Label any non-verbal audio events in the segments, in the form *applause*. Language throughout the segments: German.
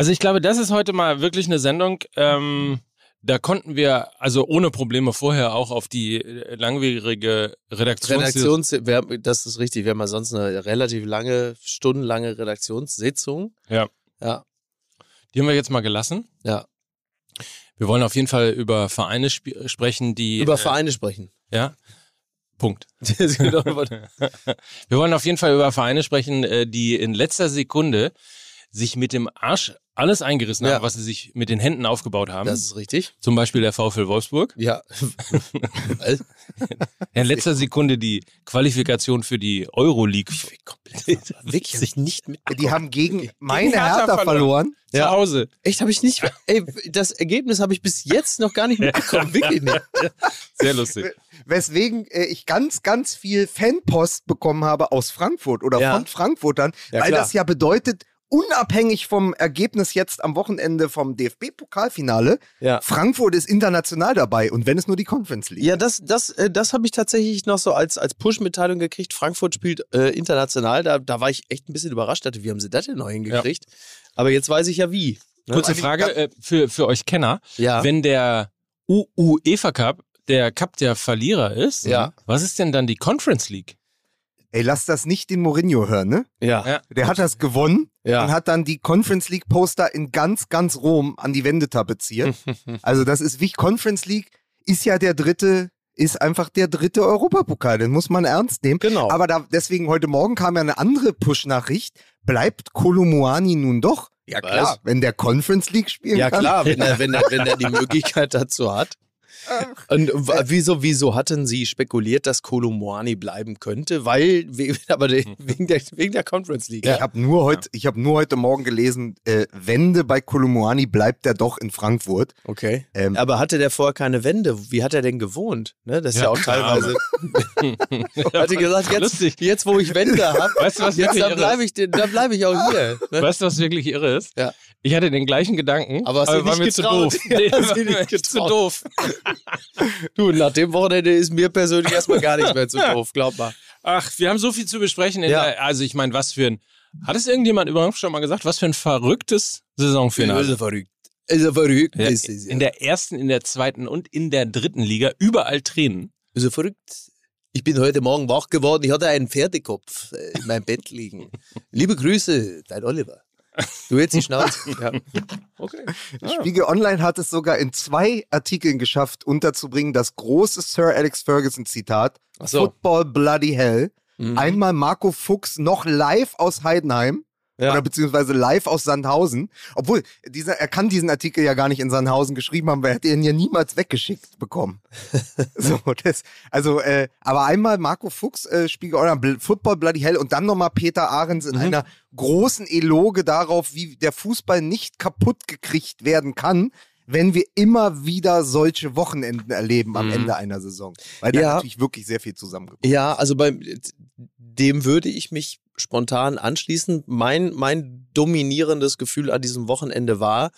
Also ich glaube, das ist heute mal wirklich eine Sendung. Ähm, da konnten wir also ohne Probleme vorher auch auf die äh, langwierige Redaktions... Redaktions, wir, das ist richtig. Wir haben ja sonst eine relativ lange, stundenlange Redaktionssitzung. Ja. Ja. Die haben wir jetzt mal gelassen. Ja. Wir wollen auf jeden Fall über Vereine sp sprechen, die... Über äh, Vereine sprechen. Ja. Punkt. *laughs* Genau. *laughs* Wir wollen auf jeden Fall über Vereine sprechen, äh, die in letzter Sekunde sich mit dem Arsch alles eingerissen Ja. haben, was sie sich mit den Händen aufgebaut haben. das ist richtig. Zum Beispiel der VfL Wolfsburg. Ja. *laughs* In letzter Sekunde die Qualifikation für die Euroleague *laughs* Wirklich, hab ich nicht mit. Die haben gegen meine Hertha Hertha, verloren. verloren. zu Hause. Echt, habe ich nicht. *laughs* Ey, das Ergebnis habe ich bis jetzt noch gar nicht mitbekommen. Wirklich nicht. Sehr lustig. Weswegen äh, ich ganz, ganz viel Fanpost bekommen habe aus Frankfurt oder Ja. von Frankfurtern, Ja, weil das ja bedeutet, unabhängig vom Ergebnis jetzt am Wochenende vom DFB-Pokalfinale, Ja. Frankfurt ist international dabei und wenn es nur die Conference League. Ja, das, das, äh, das habe ich tatsächlich noch so als, als Push-Mitteilung gekriegt. Frankfurt spielt äh, international. Da, da war ich echt ein bisschen überrascht. Dachte, wie haben sie das denn noch hingekriegt? Aber jetzt weiß ich ja wie. Ne? Kurze Frage äh, für, für euch Kenner. Ja. Wenn der UEFA Cup der Cup der Verlierer ist, Ja. was ist denn dann die Conference League? Ey, lass das nicht den Mourinho hören, ne? ja. Ja. Der hat das gewonnen Ja. und hat dann die Conference League Poster in ganz, ganz Rom an die Wände tapeziert. *laughs* also das ist wie Conference League ist ja der dritte, ist einfach der dritte Europapokal. Den muss man ernst nehmen. Genau. Aber da, deswegen heute Morgen kam ja eine andere Push-Nachricht. Bleibt Kolumuani nun doch? Ja Was? klar, wenn der Conference League spielen Ja kann. klar, wenn er, wenn, er, wenn er *laughs* die Möglichkeit dazu hat. *laughs* Und wieso, wieso hatten Sie spekuliert, dass Kolomoani bleiben könnte? Weil, we- *laughs* aber wegen der, wegen der Conference League. Ich habe nur heute, ich habe nur heute Morgen gelesen, äh, Wende bei Kolumuani bleibt er doch in Frankfurt. Okay. Ähm, Aber hatte der vorher keine Wände? Wie hat er denn gewohnt? Ne? Das ist ja, Ja, auch teilweise. *laughs* hat er gesagt, jetzt, Lustig. jetzt wo ich Wände habe, Weißt du, was jetzt dann bleibe ich, da bleib ich auch hier. Ne? Weißt du, was wirklich irre ist? Ja. Ich hatte den gleichen Gedanken, Aber hast du war nicht mir zu doof. Ja, Nee, war mir zu doof. Du, nach dem Wochenende ist mir persönlich erstmal gar nichts mehr zu doof, glaub mal. Ach, wir haben so viel zu besprechen. In Ja. der, also ich meine, was für ein... Hat es irgendjemand überhaupt schon mal gesagt? Was für ein verrücktes Saisonfinale. Ist er verrückt. Ist er verrückt. Ja, Ist, ist, in der ersten, in der zweiten und in der dritten Liga überall Tränen. ist er verrückt. Ich bin heute Morgen wach geworden. Ich hatte einen Pferdekopf äh, in meinem Bett liegen. *laughs* Liebe Grüße, dein Oliver. Du jetzt die Schnauze. *laughs* ja. Okay. Spiegel Online hat es sogar in zwei Artikeln geschafft, unterzubringen, das große Sir Alex Ferguson Zitat. Ach so. Football bloody hell. Mhm. Einmal Marco Fuchs noch live aus Heidenheim. Ja. Oder beziehungsweise live aus Sandhausen. Obwohl, dieser, er kann diesen Artikel ja gar nicht in Sandhausen geschrieben haben, weil er hätte ihn ja niemals weggeschickt bekommen. *laughs* so, das, also, äh, aber einmal Marco Fuchs, äh, Spiegel Bl- Football Bloody Hell und dann nochmal Peter Ahrens in einer großen Eloge darauf, wie der Fußball nicht kaputt gekriegt werden kann, wenn wir immer wieder solche Wochenenden erleben am Ende einer Saison. Weil da Ja. natürlich wirklich sehr viel zusammengekommen Ja, also beim dem würde ich mich spontan anschließen. Mein, mein dominierendes Gefühl an diesem Wochenende war,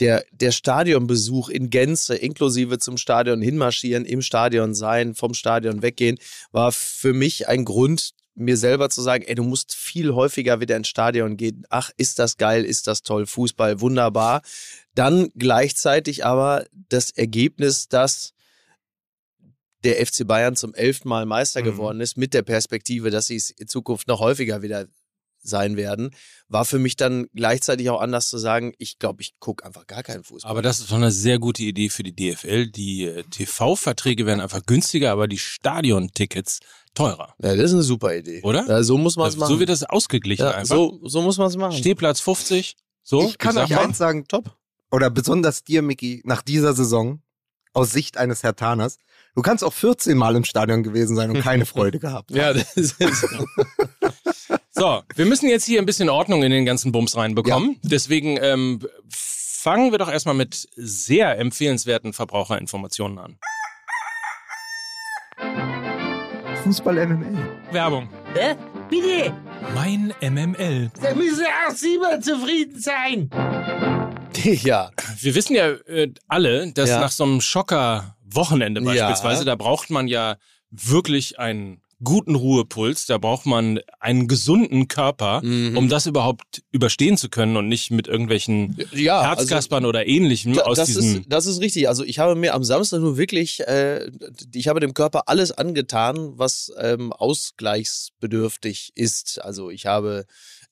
der, der Stadionbesuch in Gänze, inklusive zum Stadion hinmarschieren, im Stadion sein, vom Stadion weggehen, war für mich ein Grund, mir selber zu sagen, ey, du musst viel häufiger wieder ins Stadion gehen. Ach, ist das geil, ist das toll, Fußball, wunderbar. Dann gleichzeitig aber das Ergebnis, dass der FC Bayern zum elften Mal Meister Mhm. geworden ist, mit der Perspektive, dass sie es in Zukunft noch häufiger wieder sein werden, war für mich dann gleichzeitig auch anders zu sagen, ich glaube, ich gucke einfach gar keinen Fußball. Aber das ist doch eine sehr gute Idee für die DFL. Die äh, TV-Verträge werden einfach günstiger, aber die Stadiontickets teurer. ja, das ist eine super Idee. Oder? Ja, so muss man es machen. So wird das ausgeglichen ja, einfach. so, so muss man es machen. Stehplatz 50. So, Ich kann sag euch mal. eins sagen, Top. oder besonders dir, Micky, nach dieser Saison, aus Sicht eines Hertaners, du kannst auch 14 Mal im Stadion gewesen sein und keine *laughs* Freude gehabt. Ja, das ist *laughs* So, wir müssen jetzt hier ein bisschen Ordnung in den ganzen Bums reinbekommen. Deswegen ähm, fangen wir doch erstmal mit sehr empfehlenswerten Verbraucherinformationen an. Fußball MML. Werbung. Hä? Bitte? Mein MML. Da müssen auch Sie mal zufrieden sein. ja. Wir wissen ja äh, alle, dass Ja. nach so einem Schocker-Wochenende Ja. beispielsweise, da braucht man ja wirklich ein guten Ruhepuls, da braucht man einen gesunden Körper, Mhm. um das überhaupt überstehen zu können und nicht mit irgendwelchen Ja, Herzkaspern oder ähnlichem aus das, diesem. ist, das ist richtig. Also ich habe mir am Samstag nur wirklich, äh, ich habe dem Körper alles angetan, was ähm, ausgleichsbedürftig ist. Also ich habe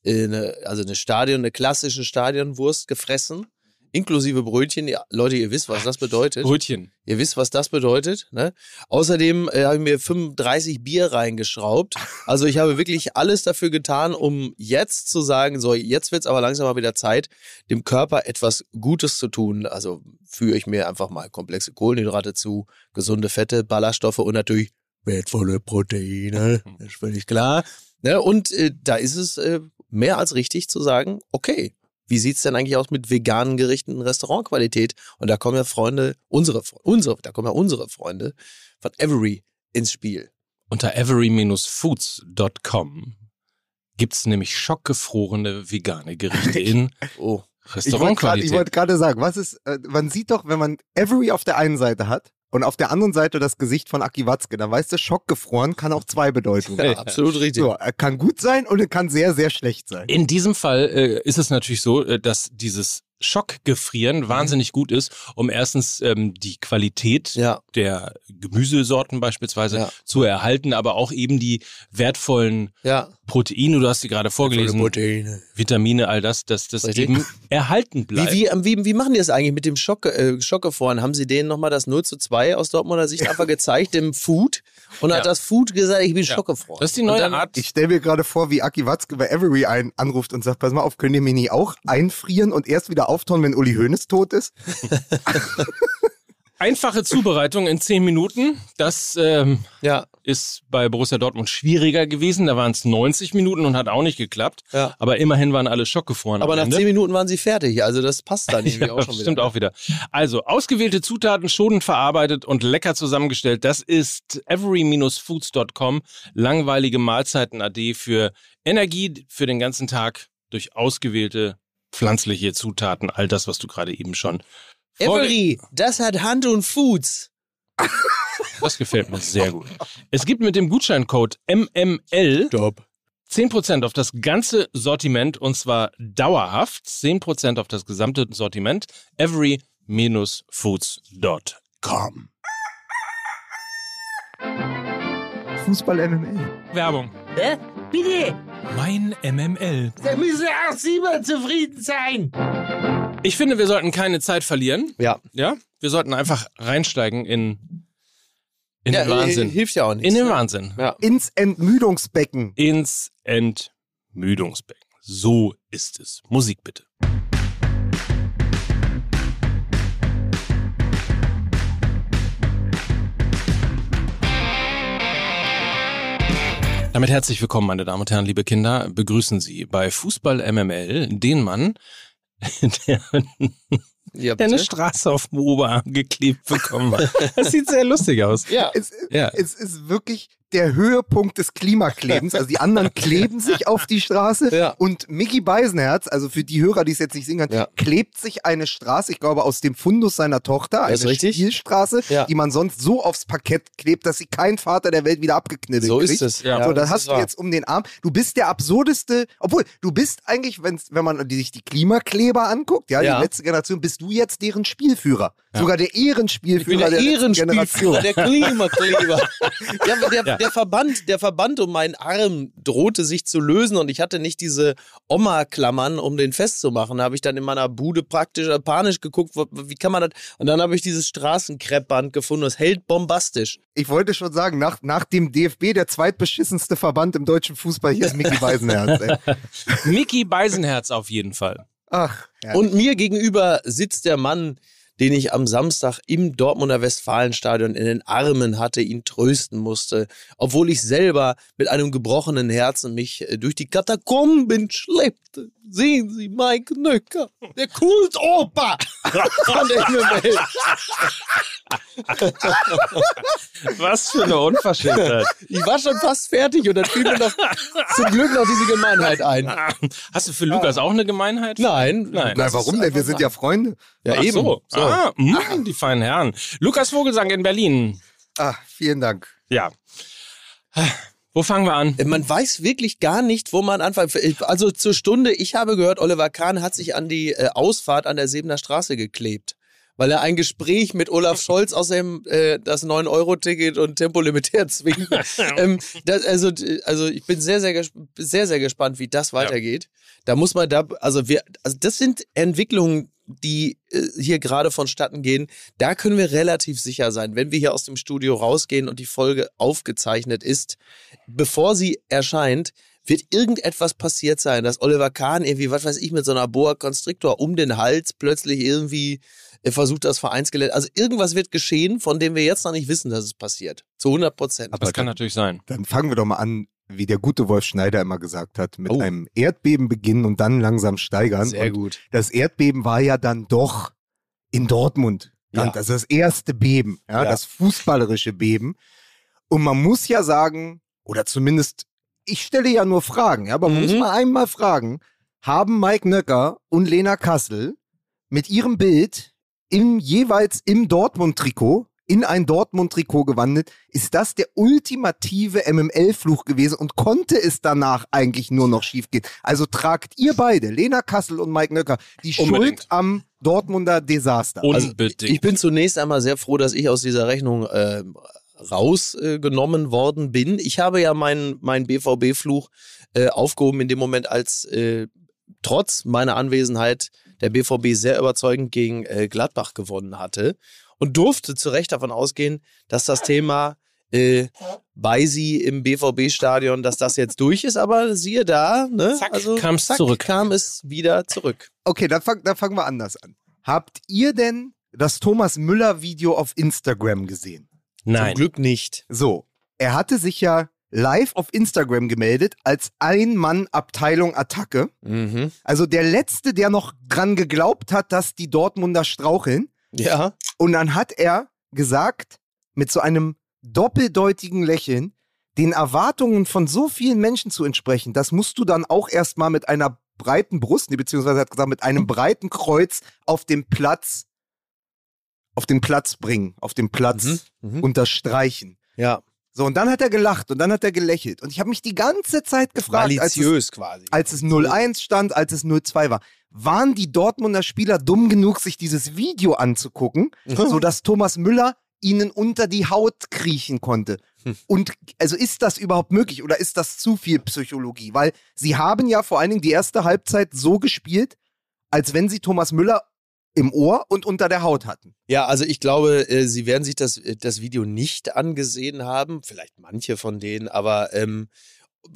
äh, eine, also eine Stadion, eine klassische Stadionwurst gefressen, inklusive Brötchen. Ja, Leute, ihr wisst, was das bedeutet. Brötchen. Ihr wisst, was das bedeutet. Ne? Außerdem äh, habe ich mir 35 Bier reingeschraubt. Also ich habe wirklich alles dafür getan, um jetzt zu sagen, so, jetzt wird es aber langsam mal wieder Zeit, dem Körper etwas Gutes zu tun. Also führe ich mir einfach mal komplexe Kohlenhydrate zu, gesunde Fette, Ballaststoffe und natürlich wertvolle Proteine. Das *laughs* ist völlig klar. Ne? Und äh, da ist es äh, mehr als richtig zu sagen, okay, wie sieht's denn eigentlich aus mit veganen Gerichten in Restaurantqualität? Und da kommen ja Freunde, unsere, unsere, da kommen ja unsere Freunde von Every ins Spiel. Unter every-foods.com gibt's nämlich schockgefrorene vegane Gerichte *laughs* in Oh. Ich wollte grad- ich Restaurantqualität. wollte gerade sagen, was ist, äh, man sieht doch, wenn man Avery auf der einen Seite hat und auf der anderen Seite das Gesicht von Aki Watzke, dann weißt du, schockgefroren kann auch zwei Bedeutungen Ja, haben. absolut richtig. So, er kann gut sein und er kann sehr, sehr schlecht sein. In diesem Fall äh, ist es natürlich so, äh, dass dieses. Schockgefrieren wahnsinnig gut ist, um erstens ähm, die Qualität Ja, der Gemüsesorten beispielsweise Ja. zu erhalten, aber auch eben die wertvollen ja. Proteine, du hast sie gerade vorgelesen, Proteine. Vitamine, all das, dass das Richtig. eben erhalten bleibt. Wie, wie, ähm, wie, wie machen die das eigentlich mit dem Schock, äh, Schockgefroren? Haben sie denen nochmal das 0 zu 2 aus Dortmunder Sicht einfach gezeigt, dem Food? Und Ja. hat das Food gesagt, ich bin Ja. schockgefroren. Das ist die neue dann, Art. Ich stelle mir gerade vor, wie Aki Watzke bei Avery ein, anruft und sagt, pass mal auf, könnt ihr mich nicht auch einfrieren und erst wieder auftauen, wenn Uli Hoeneß tot ist? *laughs* Einfache Zubereitung in zehn Minuten. Das ähm, Ja, ist bei Borussia Dortmund schwieriger gewesen. Da waren es 90 Minuten und hat auch nicht geklappt. ja. Aber immerhin waren alle schockgefroren. Aber am nach Ende. 10 Minuten waren sie fertig. Also das passt dann *laughs* irgendwie Ja, auch schon wieder. stimmt auch wieder. Also, ausgewählte Zutaten schonend verarbeitet und lecker zusammengestellt. Das ist every-foods.com. Langweilige Mahlzeiten AD für Energie für den ganzen Tag durch ausgewählte pflanzliche Zutaten. All das, was du gerade eben schon Every, das hat Hand und Foods. *laughs* Das gefällt mir sehr gut. Es gibt mit dem Gutscheincode MML Top. 10% auf das ganze Sortiment und zwar dauerhaft. 10% auf das gesamte Sortiment. every-foods.com. Fußball MML. Werbung. Hä? Bitte, Mein MML. da müssen auch Sie mal zufrieden sein. Ich finde, wir sollten keine Zeit verlieren. Ja. Ja? Wir sollten einfach reinsteigen in, in ja den Wahnsinn. Hilft ja auch nichts. In den? Wahnsinn. Ja. Ins Entmüdungsbecken. Ins Entmüdungsbecken. So ist es. Musik bitte. Damit herzlich willkommen, meine Damen und Herren, liebe Kinder. Begrüßen Sie bei Fußball MML den Mann, *laughs* der, Ja, der eine. Straße auf dem Oberarm geklebt bekommen hat. Das sieht sehr lustig aus. Ja. Es, Ja. es ist wirklich der Höhepunkt des Klimaklebens. Also die anderen *laughs* kleben sich auf die Straße Ja. und Mickey Beisenherz, also für die Hörer, die es jetzt nicht sehen können, Ja. klebt sich eine Straße, ich glaube aus dem Fundus seiner Tochter, eine richtig. Spielstraße, Ja. die man sonst so aufs Parkett klebt, dass sie kein Vater der Welt wieder abgeknibbelt So kriegt. ist es. Ja. so, das das hast du wahr. jetzt um den Arm. Du bist der absurdeste, obwohl du bist eigentlich, wenn's, wenn man sich die Klimakleber anguckt, ja, Ja. die letzte Generation, bist du jetzt deren Spielführer. Sogar der Ehrenspielführer der der letzten Generation. Ehrenspielführer, der Klimakleber. *laughs* ja, der, Ja. der, Verband, der Verband um meinen Arm drohte sich zu lösen und ich hatte nicht diese Oma-Klammern, um den festzumachen. Da habe ich dann in meiner Bude praktisch panisch geguckt, wie kann man das? Und dann habe ich dieses Straßenkreppband gefunden. Das hält bombastisch. Ich wollte schon sagen, nach, nach dem DFB der zweitbeschissenste Verband im deutschen Fußball, hier ist Micky Beisenherz. Ey. *laughs* Mickey Beisenherz auf jeden Fall. Ach, ja. Und mir gegenüber sitzt der Mann, den ich am Samstag im Dortmunder Westfalenstadion in den Armen hatte, ihn trösten musste, obwohl ich selber mit einem gebrochenen Herzen mich äh, durch die Katakomben schleppte. Sehen Sie, Mike Nöcker, der Kultoper von der MML. Was für eine Unverschämtheit. Ich war schon fast fertig und dann fiel mir noch zum Glück noch diese Gemeinheit ein. Hast du für Lukas auch eine Gemeinheit? Nein, Nein. Na, warum denn? Wir sind ja Freunde. Ja, Ach eben. So. So. Ah, mh, die feinen Herren. Lukas Vogelsang in Berlin. Ah, vielen Dank. Ja. Wo fangen wir an? Äh, Man weiß wirklich gar nicht, wo man anfangen. Also zur Stunde, ich habe gehört, Oliver Kahn hat sich an die äh, Ausfahrt an der Sebener Straße geklebt. Weil er ein Gespräch mit Olaf Scholz außerdem äh, das 9-Euro-Ticket und Tempolimit herzwingt. *laughs* ähm, das, also, also ich bin sehr, sehr, sehr, sehr gespannt, wie das weitergeht. Da muss man da, also wir, also das sind Entwicklungen, die äh, hier gerade vonstatten gehen. Da können wir relativ sicher sein, wenn wir hier aus dem Studio rausgehen und die Folge aufgezeichnet ist, bevor sie erscheint, wird irgendetwas passiert sein, dass Oliver Kahn irgendwie, was weiß ich, mit so einer Boa Constrictor um den Hals plötzlich irgendwie äh, versucht, das Vereinsgelände. Also irgendwas wird geschehen, von dem wir jetzt noch nicht wissen, dass es passiert. Zu 100 Prozent. Das kann natürlich sein. Dann fangen wir doch mal an, wie der gute Wolf Schneider immer gesagt hat, mit Oh. einem Erdbeben beginnen und dann langsam steigern. Sehr und gut. Das Erdbeben war ja dann doch in Dortmund. Ja. Ja. Das ist das erste Beben, ja, Ja. das fußballerische Beben. Und man muss ja sagen, oder zumindest, ich stelle ja nur Fragen, ja, aber man Mhm. muss mal einmal fragen, haben Mike Nöcker und Lena Kassel mit ihrem Bild im, jeweils im Dortmund-Trikot in ein Dortmund-Trikot gewandelt, ist das der ultimative MML-Fluch gewesen und konnte es danach eigentlich nur noch schiefgehen. Also tragt ihr beide, Lena Kassel und Mike Nöcker, die Unbedingt. Schuld am Dortmunder Desaster. Also, Unbedingt. ich bin zunächst einmal sehr froh, dass ich aus dieser Rechnung äh, rausgenommen worden bin. Ich habe ja meinen mein BVB-Fluch äh, aufgehoben in dem Moment, als äh, trotz meiner Anwesenheit der BVB sehr überzeugend gegen äh, Gladbach gewonnen hatte und durfte zu Recht davon ausgehen, dass das Thema äh, bei sie im BVB-Stadion, dass das jetzt durch ist, aber siehe da, ne? Zack, also kam's zack, zurück. kam es wieder zurück. Okay, dann, fang, dann fangen wir anders an. Habt ihr denn das Thomas Müller-Video auf Instagram gesehen? Nein. Zum Glück nicht. So, er hatte sich ja live auf Instagram gemeldet als Ein-Mann-Abteilung Attacke. Mhm. Also der Letzte, der noch dran geglaubt hat, dass die Dortmunder straucheln. Ja. Und dann hat er gesagt, mit so einem doppeldeutigen Lächeln, den Erwartungen von so vielen Menschen zu entsprechen, das musst du dann auch erstmal mit einer breiten Brust, nee, beziehungsweise er hat gesagt, mit einem breiten Kreuz auf dem Platz, auf den Platz bringen, auf dem Platz Mhm. Mhm. unterstreichen. Ja. So, und dann hat er gelacht und dann hat er gelächelt. Und ich habe mich die ganze Zeit gefragt, als es, quasi. als es 0-1 stand, als es 0-2 war, waren die Dortmunder Spieler dumm genug, sich dieses Video anzugucken, sodass Thomas Müller ihnen unter die Haut kriechen konnte. Hm. Und also ist das überhaupt möglich oder ist das zu viel Psychologie? Weil sie haben ja vor allen Dingen die erste Halbzeit so gespielt, als wenn sie Thomas Müller im Ohr und unter der Haut hatten. Ja, also ich glaube, äh, sie werden sich das, äh, das Video nicht angesehen haben. Vielleicht manche von denen, aber ähm,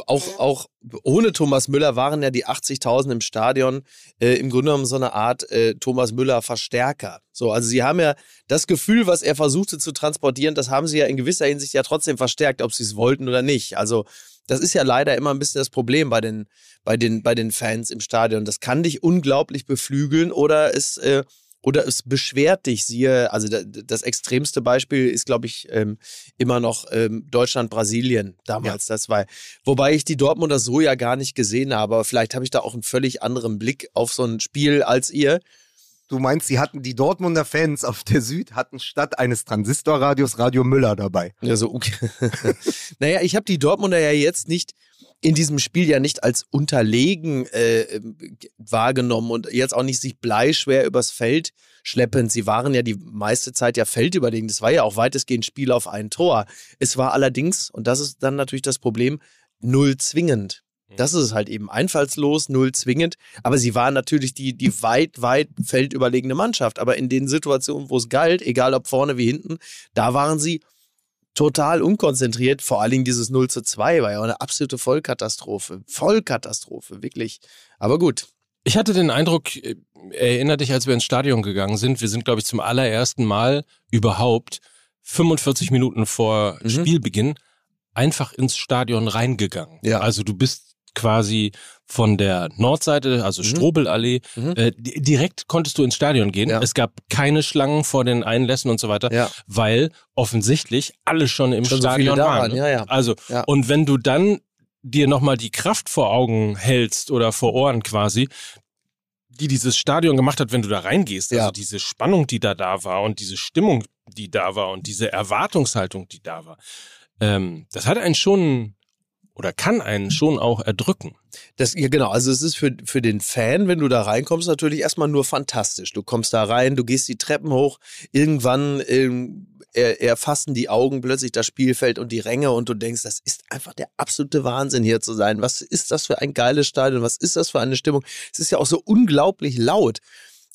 auch, auch ohne Thomas Müller waren ja die 80.000 im Stadion äh, im Grunde genommen so eine Art äh, Thomas Müller Verstärker. So, also sie haben ja das Gefühl, was er versuchte zu transportieren, das haben sie ja in gewisser Hinsicht ja trotzdem verstärkt, ob sie es wollten oder nicht. Also das ist ja leider immer ein bisschen das Problem bei den, bei den, bei den Fans im Stadion. Das kann dich unglaublich beflügeln oder es äh, oder es beschwert dich, siehe, also da- das extremste Beispiel ist, glaube ich, ähm, immer noch ähm, Deutschland-Brasilien damals. Das war, wobei ich die Dortmunder so ja gar nicht gesehen habe, aber vielleicht habe ich da auch einen völlig anderen Blick auf so ein Spiel als ihr. Du meinst, sie hatten die Dortmunder Fans auf der Süd hatten statt eines Transistorradios Radio Müller dabei. Ja, so, okay. *laughs* naja, ich habe die Dortmunder ja jetzt nicht in diesem Spiel ja nicht als unterlegen äh, wahrgenommen und jetzt auch nicht sich bleischwer übers Feld schleppend. Sie waren ja die meiste Zeit ja feldüberlegen. Das war ja auch weitestgehend Spiel auf ein Tor. Es war allerdings, und das ist dann natürlich das Problem, null zwingend. Das ist es halt eben einfallslos, null zwingend. Aber sie waren natürlich die, die weit, weit feldüberlegene Mannschaft. Aber in den Situationen, wo es galt, egal ob vorne wie hinten, da waren sie total unkonzentriert. Vor allen Dingen dieses 0 zu 2 war ja auch eine absolute Vollkatastrophe. Vollkatastrophe, wirklich. Aber gut. Ich hatte den Eindruck, äh, erinner dich, als wir ins Stadion gegangen sind, wir sind, glaube ich, zum allerersten Mal überhaupt 45 Minuten vor Mhm. Spielbeginn einfach ins Stadion reingegangen. Ja. Also du bist quasi von der Nordseite, also Mhm. Strobelallee, Mhm. äh, di- direkt konntest du ins Stadion gehen. Ja. Es gab keine Schlangen vor den Einlässen und so weiter, Ja. weil offensichtlich alle schon im Schon so Stadion da waren. ne? ja, ja. Also, Ja. und wenn du dann dir nochmal die Kraft vor Augen hältst oder vor Ohren quasi, die dieses Stadion gemacht hat, wenn du da reingehst, also diese Spannung, die da da war und diese Stimmung, die da war und diese Erwartungshaltung, die da war, ähm, das hat einen schon oder kann einen schon auch erdrücken. Das, ja, genau. Also es ist für, für den Fan, wenn du da reinkommst, natürlich erstmal nur fantastisch. Du kommst da rein, du gehst die Treppen hoch, irgendwann ähm, er, erfassen die Augen plötzlich das Spielfeld und die Ränge und du denkst, das ist einfach der absolute Wahnsinn hier zu sein. Was ist das für ein geiles Stadion? Was ist das für eine Stimmung? Es ist ja auch so unglaublich laut.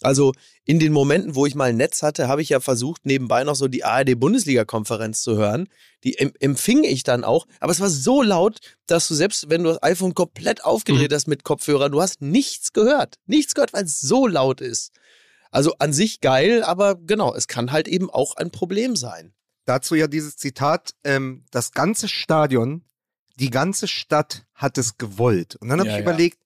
Also in den Momenten, wo ich mal ein Netz hatte, habe ich ja versucht, nebenbei noch so die ARD-Bundesliga-Konferenz zu hören. Die empfing ich dann auch. Aber es war so laut, dass du selbst, wenn du das iPhone komplett aufgedreht mhm. hast mit Kopfhörer, du hast nichts gehört. Nichts gehört, weil es so laut ist. Also an sich geil, aber genau, es kann halt eben auch ein Problem sein. Dazu ja dieses Zitat, ähm, das ganze Stadion, die ganze Stadt hat es gewollt. Und dann habe ja, ich ja. überlegt,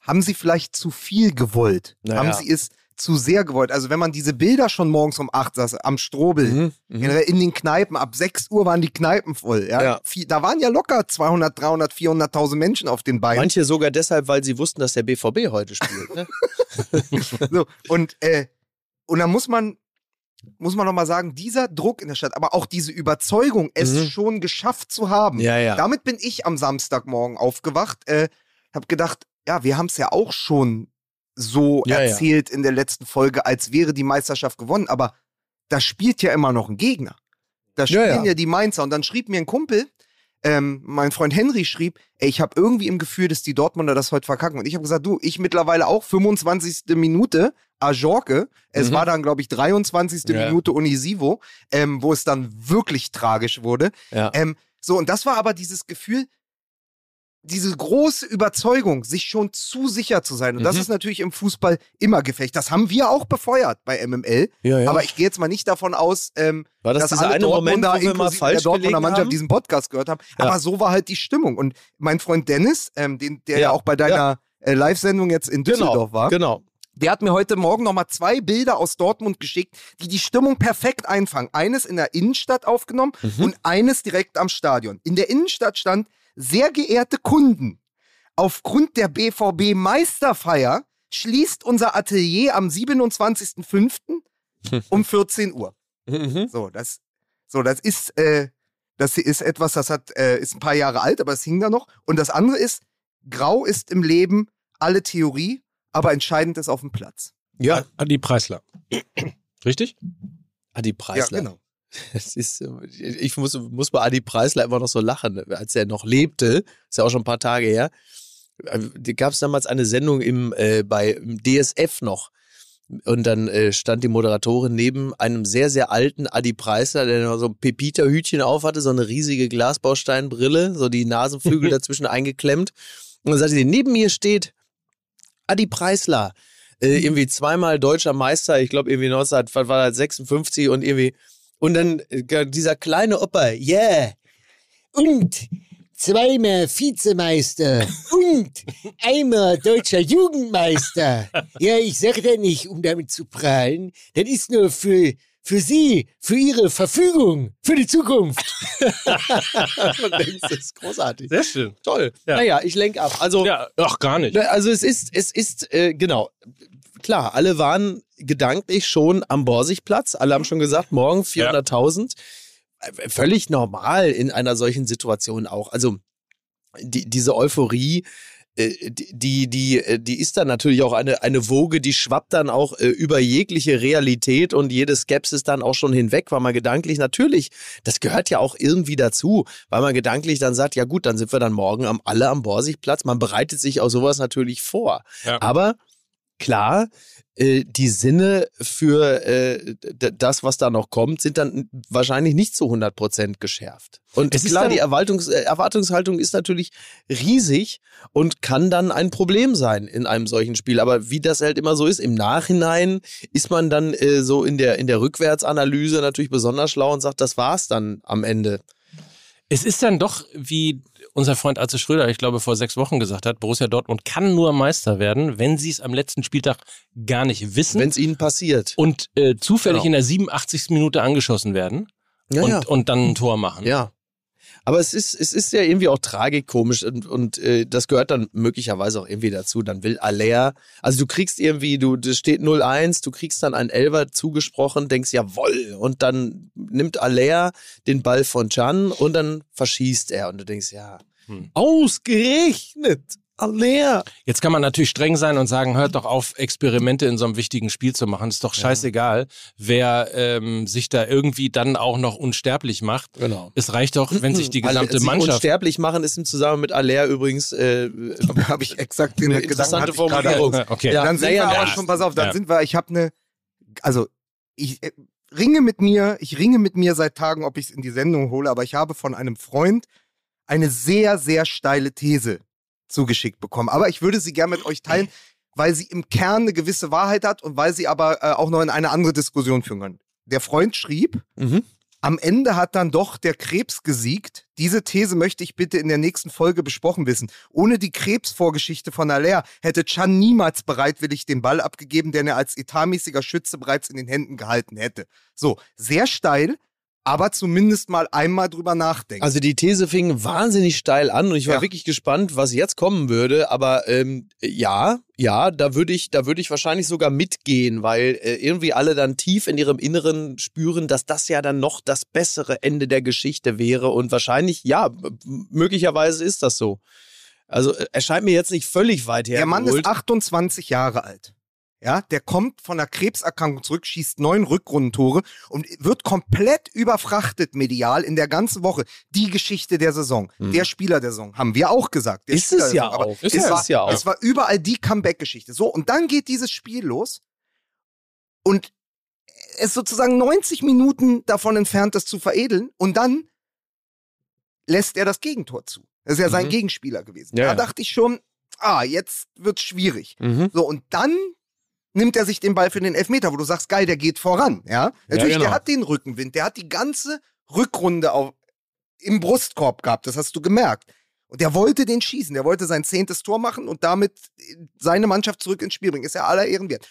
haben sie vielleicht zu viel gewollt? Naja. Haben sie es zu sehr gewollt? Also wenn man diese Bilder schon morgens um acht saß, am Strobel, mhm, mhm. in den Kneipen, ab 6 Uhr waren die Kneipen voll. Ja? ja. Da waren ja locker 200, 300, 400.000 Menschen auf den Beinen. Manche sogar deshalb, weil sie wussten, dass der BVB heute spielt. Ne? *laughs* so, und, äh, und dann muss man muss man nochmal sagen, dieser Druck in der Stadt, aber auch diese Überzeugung, es mhm. schon geschafft zu haben. Ja, ja. Damit bin ich am Samstagmorgen aufgewacht, äh, hab gedacht, ja, wir haben es ja auch schon so ja, erzählt ja. in der letzten Folge, als wäre die Meisterschaft gewonnen, aber da spielt ja immer noch ein Gegner. Da spielen ja, ja die Mainzer. Und dann schrieb mir ein Kumpel, ähm, mein Freund Henry schrieb, ey, ich habe irgendwie im Gefühl, dass die Dortmunder das heute verkacken. Und ich habe gesagt, du, ich mittlerweile auch 25. Minute, Ajorke. Es mhm. war dann, glaube ich, 23. Ja. Minute Unisivo, ähm, wo es dann wirklich tragisch wurde. Ja. Ähm, so, und das war aber dieses Gefühl, diese große Überzeugung, sich schon zu sicher zu sein. Und mhm. das ist natürlich im Fußball immer Gefecht. Das haben wir auch befeuert bei MML. Ja, ja. Aber ich gehe jetzt mal nicht davon aus, ähm, war das dass alle eine Dortmunder, Moment, wo wir mal falsch der Dortmunder Mannschaft haben? diesen Podcast gehört haben. Ja. Aber so war halt die Stimmung. Und mein Freund Dennis, ähm, den, der ja, auch bei deiner äh, Live-Sendung jetzt in genau, Düsseldorf genau, war. Genau. Der hat mir heute Morgen nochmal zwei Bilder aus Dortmund geschickt, die die Stimmung perfekt einfangen. Eines in der Innenstadt aufgenommen mhm. und eines direkt am Stadion. In der Innenstadt stand sehr geehrte Kunden, aufgrund der BVB Meisterfeier schließt unser Atelier am 27.05. *laughs* um 14 Uhr. Mhm. So, das, so, das ist, äh, das ist etwas, das hat, äh, ist ein paar Jahre alt, aber es hing da noch. Und das andere ist, grau ist im Leben alle Theorie, aber entscheidend ist auf dem Platz. Ja, Adi Preisler. Richtig? Adi Preisler. Ja, genau. *laughs* Ist, ich muss, muss bei Adi Preisler immer noch so lachen, als er noch lebte, ist ja auch schon ein paar Tage her. Äh, Gab es damals eine Sendung im, äh, bei DSF noch. Und dann äh, stand die Moderatorin neben einem sehr, sehr alten Adi Preisler, der noch so ein Pepita-Hütchen auf hatte, so eine riesige Glasbausteinbrille, so die Nasenflügel *laughs* dazwischen eingeklemmt. Und dann sagte sie, neben mir steht Adi Preisler, äh, irgendwie zweimal deutscher Meister, ich glaube irgendwie 1956 und irgendwie und dann äh, dieser kleine Opa, yeah. Und zweimal Vizemeister und einmal deutscher Jugendmeister. Ja, ich sage da nicht, um damit zu prahlen. Das ist nur für, für Sie, für Ihre Verfügung, für die Zukunft. *laughs* das ist großartig. Sehr schön. Toll. Ja. Naja, ich lenke ab. Also, ja, ach, gar nicht. Also es ist, es ist, äh, genau, klar, alle waren gedanklich schon am Borsigplatz. Alle haben schon gesagt, morgen 400.000. Ja. Äh, völlig normal in einer solchen Situation auch. Also die, diese Euphorie, äh, die, die, äh, die ist dann natürlich auch eine, eine Woge, die schwappt dann auch über jegliche Realität und jede Skepsis dann auch schon hinweg, weil man gedanklich natürlich, das gehört ja auch irgendwie dazu, weil man gedanklich dann sagt, ja gut, dann sind wir dann morgen am, alle am Borsigplatz. Man bereitet sich auf sowas natürlich vor. Ja. Aber klar, äh, die Sinne für äh, das, was da noch kommt, sind dann wahrscheinlich nicht zu 100 Prozent geschärft. Und es klar, die Erwartungs äh, Erwartungshaltung ist natürlich riesig und kann dann ein Problem sein in einem solchen Spiel. Aber wie das halt immer so ist, im Nachhinein ist man dann so in der, in der Rückwärtsanalyse natürlich besonders schlau und sagt, das war's dann am Ende. Es ist dann doch, wie unser Freund Atze Schröder, ich glaube, vor sechs Wochen gesagt hat, Borussia Dortmund kann nur Meister werden, wenn sie es am letzten Spieltag gar nicht wissen. Wenn es ihnen passiert. Und äh, zufällig genau. in der 87. Minute angeschossen werden ja, und, ja. und dann ein Tor machen. Ja. Aber es ist, es ist ja irgendwie auch tragikomisch und, und äh, das gehört dann möglicherweise auch irgendwie dazu. Dann will Aller, also du kriegst irgendwie, du, das steht 0-1, du kriegst dann ein Elver zugesprochen, denkst jawoll und dann nimmt Aller den Ball von Can und dann verschießt er und du denkst, ja, Hm. Ausgerechnet. Aller. Jetzt kann man natürlich streng sein und sagen, hört doch auf, Experimente in so einem wichtigen Spiel zu machen. Ist doch scheißegal, wer ähm, sich da irgendwie dann auch noch unsterblich macht. Genau. Es reicht doch, wenn sich die gesamte sie Mannschaft. unsterblich machen ist im Zusammenhang mit Aller übrigens äh, habe ich exakt den Gedanken interessante Formulierung. *laughs* Ja, okay. Ja, Dann sind naja, wir aber ja. schon, pass auf, dann Ja. sind wir, ich habe eine, also ich äh, ringe mit mir, ich ringe mit mir seit Tagen, ob ich es in die Sendung hole, aber ich habe von einem Freund eine sehr, sehr steile These zugeschickt bekommen. Aber ich würde sie gerne mit euch teilen, weil sie im Kern eine gewisse Wahrheit hat und weil sie aber äh, auch noch in eine andere Diskussion führen kann. Der Freund schrieb, Mhm. am Ende hat dann doch der Krebs gesiegt. Diese These möchte ich bitte in der nächsten Folge besprochen wissen. Ohne die Krebsvorgeschichte von Aller hätte Chan niemals bereitwillig den Ball abgegeben, den er als etatmäßiger Schütze bereits in den Händen gehalten hätte. So, sehr steil, aber zumindest mal einmal drüber nachdenken. Also die These fing wahnsinnig steil an und ich war Ja. wirklich gespannt, was jetzt kommen würde. Aber ähm, ja, ja, da würde ich, da würde ich wahrscheinlich sogar mitgehen, weil äh, irgendwie alle dann tief in ihrem Inneren spüren, dass das ja dann noch das bessere Ende der Geschichte wäre. Und wahrscheinlich, ja, möglicherweise ist das so. Also äh, er scheint mir jetzt nicht völlig weit her. der Mann ist 28 Jahre alt. Ja, der kommt von einer Krebserkrankung zurück, schießt neun Rückrundentore und wird komplett überfrachtet medial in der ganzen Woche. Die Geschichte der Saison, Mhm. der Spieler der Saison, haben wir auch gesagt. Der Ist Spieler es ja Saison. Auch. Ist es, war, ja auch. es war überall die Comeback-Geschichte. So, und dann geht dieses Spiel los und es ist sozusagen 90 Minuten davon entfernt, das zu veredeln und dann lässt er das Gegentor zu. Das ist ja sein Mhm. Gegenspieler gewesen. Ja, da dachte ich schon, ah, jetzt wird's schwierig. Mhm. So, und dann nimmt er sich den Ball für den Elfmeter, wo du sagst, geil, der geht voran. Ja, natürlich, genau. der hat den Rückenwind, der hat die ganze Rückrunde auf, im Brustkorb gehabt, das hast du gemerkt. Und der wollte den schießen, der wollte sein zehntes Tor machen und damit seine Mannschaft zurück ins Spiel bringen. Ist ja aller Ehren wert.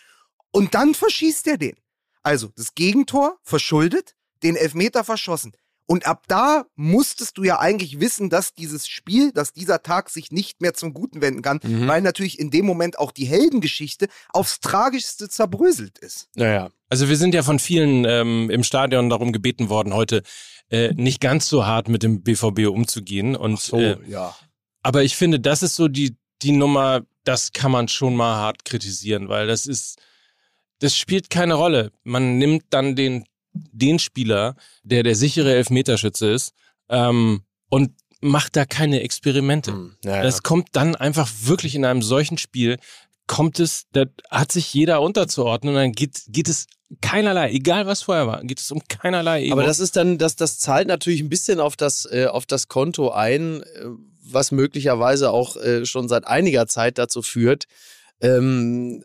Und dann verschießt er den. Also das Gegentor verschuldet, den Elfmeter verschossen. Und ab da musstest du ja eigentlich wissen, dass dieses Spiel, dass dieser Tag sich nicht mehr zum Guten wenden kann, Mhm. weil natürlich in dem Moment auch die Heldengeschichte aufs Tragischste zerbröselt ist. Naja. Also wir sind ja von vielen ähm, im Stadion darum gebeten worden, heute äh, nicht ganz so hart mit dem BVB umzugehen. Und, äh, ja. aber ich finde, das ist so die, die Nummer, das kann man schon mal hart kritisieren, weil das ist, das spielt keine Rolle. Man nimmt dann den, den Spieler, der der sichere Elfmeterschütze ist, ähm, und macht da keine Experimente. Hm, naja. Das kommt dann einfach wirklich in einem solchen Spiel, kommt es, da hat sich jeder unterzuordnen und dann geht, geht es keinerlei, egal was vorher war, geht es um keinerlei Ego. Aber das ist dann, das, das zahlt natürlich ein bisschen auf das, äh, auf das Konto ein, äh, was möglicherweise auch äh, schon seit einiger Zeit dazu führt, ähm,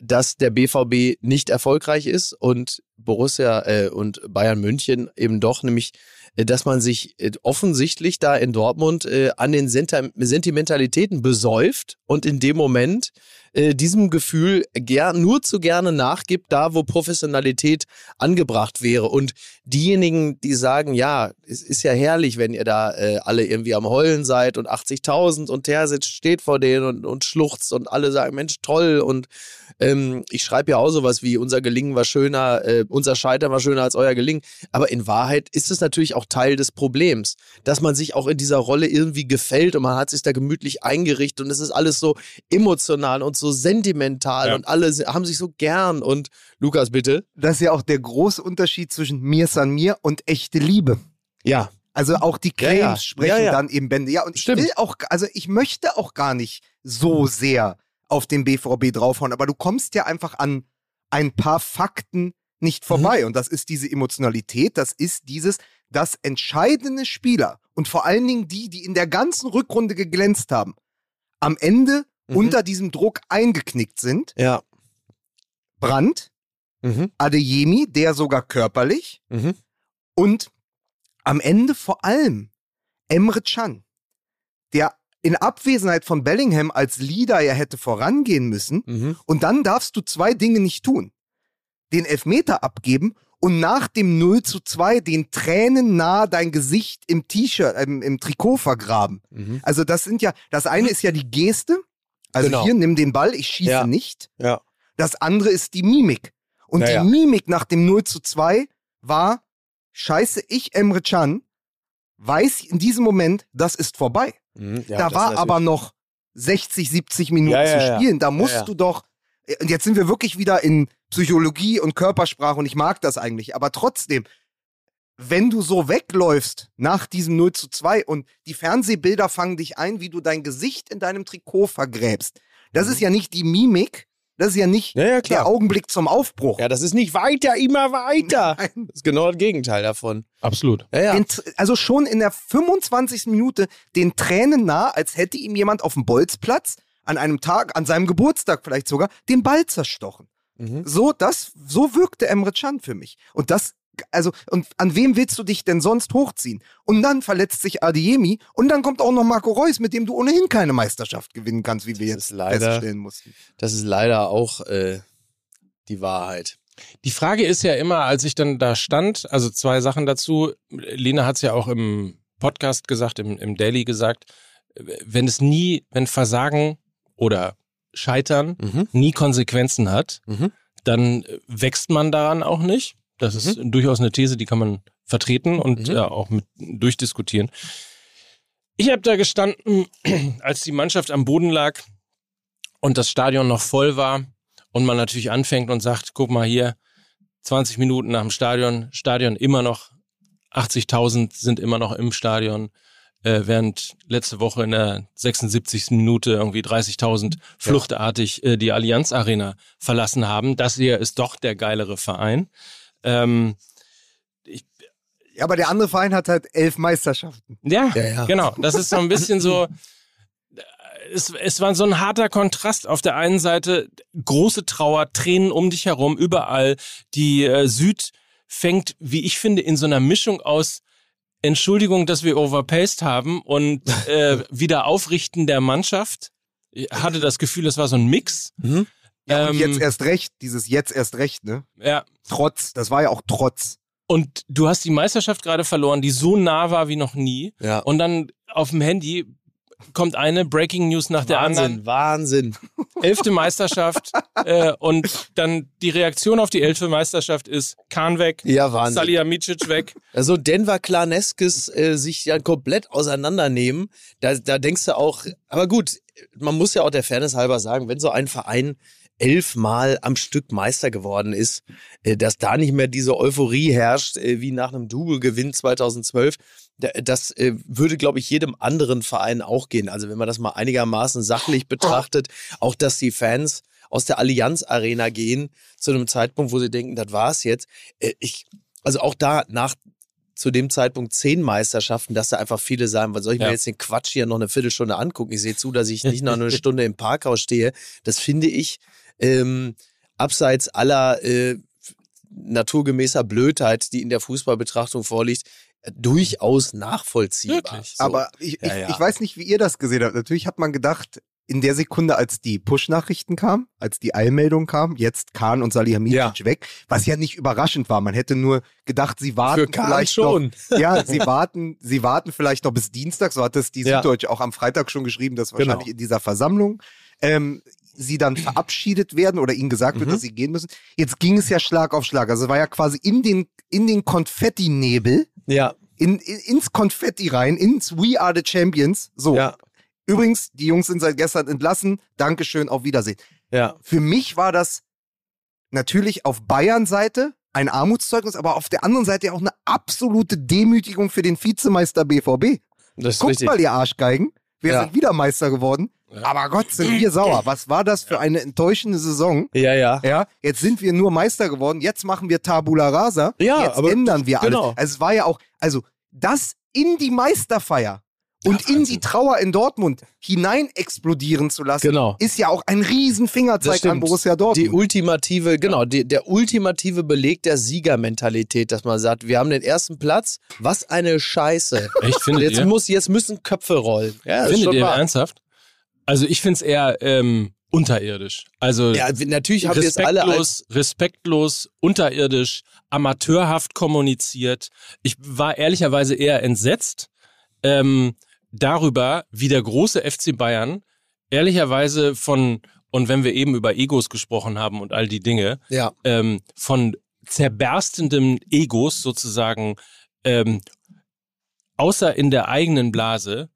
dass der BVB nicht erfolgreich ist und Borussia äh, und Bayern München eben doch, nämlich, äh, dass man sich äh, offensichtlich da in Dortmund äh, an den Sentimentalitäten besäuft und in dem Moment äh, diesem Gefühl ger nur zu gerne nachgibt, da wo Professionalität angebracht wäre. Und diejenigen, die sagen, ja, es ist ja herrlich, wenn ihr da äh, alle irgendwie am Heulen seid und 80.000 und Terzic steht vor denen und, und schluchzt und alle sagen, Mensch, toll. Und ähm, ich schreibe ja auch sowas wie, unser Gelingen war schöner, äh, unser Scheitern war schöner als euer Gelingen. Aber in Wahrheit ist es natürlich auch Teil des Problems, dass man sich auch in dieser Rolle irgendwie gefällt und man hat sich da gemütlich eingerichtet und es ist alles so emotional und so sentimental Ja. und alle haben sich so gern. Und Lukas, bitte. Das ist ja auch der große Unterschied zwischen mir san mir und echte Liebe. Ja. Also auch die Ja, Cremes ja. sprechen Ja, ja. dann eben Bände. Ja, und ich Stimmt. will auch, also ich möchte auch gar nicht so sehr auf den BVB draufhauen, aber du kommst ja einfach an ein paar Fakten nicht vorbei. Und das ist diese Emotionalität, das ist dieses, dass entscheidende Spieler und vor allen Dingen die, die in der ganzen Rückrunde geglänzt haben, am Ende Mhm. unter diesem Druck eingeknickt sind. Ja. Brandt, Mhm. Adeyemi, der sogar körperlich, Mhm. und am Ende vor allem Emre Can, in Abwesenheit von Bellingham als Leader ja hätte vorangehen müssen. Mhm. Und dann darfst du zwei Dinge nicht tun. Den Elfmeter abgeben und nach dem 0 zu 2 den Tränen nah dein Gesicht im T-Shirt, im, im Trikot vergraben. Mhm. Also das sind ja, das eine ist ja die Geste. Also Genau. hier, nimm den Ball, ich schieße Ja. nicht. Ja. Das andere ist die Mimik. Und Ja, die. Mimik nach dem 0 zu 2 war, scheiße, ich, Emre Can, weiß in diesem Moment, das ist vorbei. Mhm, ja, da war aber noch 60, 70 Minuten Ja, ja, zu spielen. Da musst du doch. Und jetzt sind wir wirklich wieder in Psychologie und Körpersprache und ich mag das eigentlich. Aber trotzdem, wenn du so wegläufst nach diesem 0 zu 2 und die Fernsehbilder fangen dich ein, wie du dein Gesicht in deinem Trikot vergräbst. Das ist ja nicht die Mimik, das ist ja nicht. Ja, ja, der. Augenblick zum Aufbruch. Ja, das ist nicht weiter, immer weiter. Nein. Das ist genau das Gegenteil davon. Absolut. Ja, ja. Den, also schon in der 25. Minute den Tränen nah, als hätte ihm jemand auf dem Bolzplatz an einem Tag, an seinem Geburtstag vielleicht sogar, den Ball zerstochen. Mhm. So, das, so wirkte Emre Can für mich. Und das, also, und an wem willst du dich denn sonst hochziehen? Und dann verletzt sich Adiemi und dann kommt auch noch Marco Reus, mit dem du ohnehin keine Meisterschaft gewinnen kannst, wie wir Das ist jetzt leider- feststellen mussten. Das ist leider auch äh, die Wahrheit. Die Frage ist ja immer, als ich dann da stand, also zwei Sachen dazu. Lena hat es ja auch im Podcast gesagt, im, im Daily gesagt, wenn es nie, wenn Versagen oder Scheitern Mhm. nie Konsequenzen hat, Mhm. dann wächst man daran auch nicht. Das ist durchaus eine These, die kann man vertreten und Mhm. ja, auch mit durchdiskutieren. Ich habe da gestanden, *clears throat* als die Mannschaft am Boden lag und das Stadion noch voll war und man natürlich anfängt und sagt, guck mal hier, 20 Minuten nach dem Stadion, Stadion immer noch, 80.000 sind immer noch im Stadion, äh, während letzte Woche in der 76. Minute irgendwie 30.000 fluchtartig äh, die Allianz Arena verlassen haben. Das hier ist doch der geilere Verein. Ähm, Ja, aber der andere Verein hat halt elf Meisterschaften. ja, Ja, ja. genau. Das ist so ein bisschen so. Es, es war so ein harter Kontrast. Auf der einen Seite große Trauer, Tränen um dich herum, überall. Die äh, Süd fängt, wie ich finde, in so einer Mischung aus Entschuldigung, dass wir overpaced haben und *laughs* äh, wieder Aufrichten der Mannschaft. Ich hatte das Gefühl, es war so ein Mix. Mhm. Ja, und Ähm, jetzt erst recht, dieses jetzt erst recht, ne? Ja. Trotz, das war ja auch Trotz. Und du hast die Meisterschaft gerade verloren, die so nah war wie noch nie. Ja. Und dann auf dem Handy kommt eine Breaking News nach der anderen. Wahnsinn, Wahnsinn. elfte Meisterschaft *laughs* äh, und dann die Reaktion auf die elfte Meisterschaft ist Kahn weg, Ja, Wahnsinn. Salihamidzic weg. *laughs* Also Denver Klaneskes äh, sich ja komplett auseinandernehmen, da, da denkst du auch, aber gut, man muss ja auch der Fairness halber sagen, wenn so ein Verein elfmal am Stück Meister geworden ist, äh, dass da nicht mehr diese Euphorie herrscht, äh, wie nach einem Double-Gewinn 2012, da- das äh, würde, glaube ich, jedem anderen Verein auch gehen. Also wenn man das mal einigermaßen sachlich betrachtet, auch dass die Fans aus der Allianz Arena gehen zu einem Zeitpunkt, wo sie denken, das war's jetzt. Äh, ich, also auch da nach zu dem Zeitpunkt zehn Meisterschaften, dass da einfach viele sagen, was soll ich Ja. mir jetzt den Quatsch hier noch eine Viertelstunde angucken? Ich sehe zu, dass ich nicht noch eine *laughs* Stunde im Parkhaus stehe. Das finde ich ähm, abseits aller äh, naturgemäßer Blödheit, die in der Fußballbetrachtung vorliegt, äh, durchaus nachvollziehbar. So. Aber ich, Ja, ich, ja. ich weiß nicht, wie ihr das gesehen habt. Natürlich hat man gedacht, in der Sekunde, als die Push-Nachrichten kamen, als die Eilmeldung kam, jetzt Kahn und Salihamidzic weg, was ja nicht überraschend war. Man hätte nur gedacht, sie warten Für Kahn vielleicht schon. noch. *laughs* Ja, sie *laughs* warten, sie warten vielleicht noch bis Dienstag. So hat es die Ja. Süddeutsche auch am Freitag schon geschrieben, dass Genau. wahrscheinlich in dieser Versammlung ähm, sie dann verabschiedet werden oder ihnen gesagt wird, Mhm. dass sie gehen müssen. Jetzt ging es ja Schlag auf Schlag. Also es war ja quasi in den, in den Konfettinebel Ja, in, in, ins Konfetti rein, ins We Are the Champions. So. ja, Übrigens, die Jungs sind seit gestern entlassen. Dankeschön, auf Wiedersehen. ja. Für mich war das natürlich auf Bayern-Seite ein Armutszeugnis, aber auf der anderen Seite auch eine absolute Demütigung für den Vizemeister BVB. Das ist Guckt richtig. mal, ihr Arschgeigen. Wir Ja. sind wieder Meister geworden. Ja. Aber Gott, sind wir sauer. Was war das für eine enttäuschende Saison? Ja, ja. Ja, jetzt sind wir nur Meister geworden, jetzt machen wir Tabula Rasa, Ja, jetzt aber- ändern wir alles. genau. Also es war ja auch, also das in die Meisterfeier und Ja, in Wahnsinn. die Trauer in Dortmund hinein explodieren zu lassen, Genau. ist ja auch ein riesen Das Fingerzeig an. Borussia Die Dortmund. ultimative, genau, die, der ultimative Beleg der Siegermentalität, dass man sagt, wir haben den ersten Platz, was eine Scheiße. Echt, findet Jetzt, ihr? muss, jetzt müssen Köpfe rollen. Ja, Findet ihr wahr. ernsthaft? Also ich finde es eher ähm, unterirdisch. Also Ja, natürlich haben wir es alle als respektlos, respektlos, unterirdisch, amateurhaft kommuniziert. Ich war ehrlicherweise eher entsetzt ähm, darüber, wie der große FC Bayern ehrlicherweise von, und wenn wir eben über Egos gesprochen haben und all die Dinge, ja, ähm, von zerberstendem Egos sozusagen, ähm, außer in der eigenen Blase,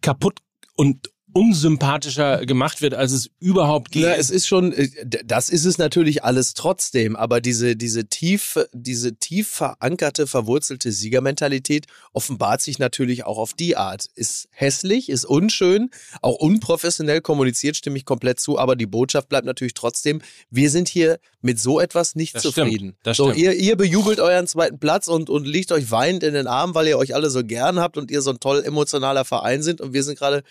kaputt und unsympathischer gemacht wird, als es überhaupt geht. Na, es ist schon, äh, das ist es natürlich alles trotzdem, aber diese, diese tief, diese tief verankerte, verwurzelte Siegermentalität offenbart sich natürlich auch auf die Art. Ist hässlich, ist unschön, auch unprofessionell kommuniziert, stimme ich komplett zu, aber die Botschaft bleibt natürlich trotzdem, wir sind hier mit so etwas nicht Das zufrieden. stimmt, das so, stimmt. ihr, ihr bejubelt euren zweiten Platz und, und liegt euch weinend in den Arm, weil ihr euch alle so gern habt und ihr so ein toll emotionaler Verein sind und wir sind gerade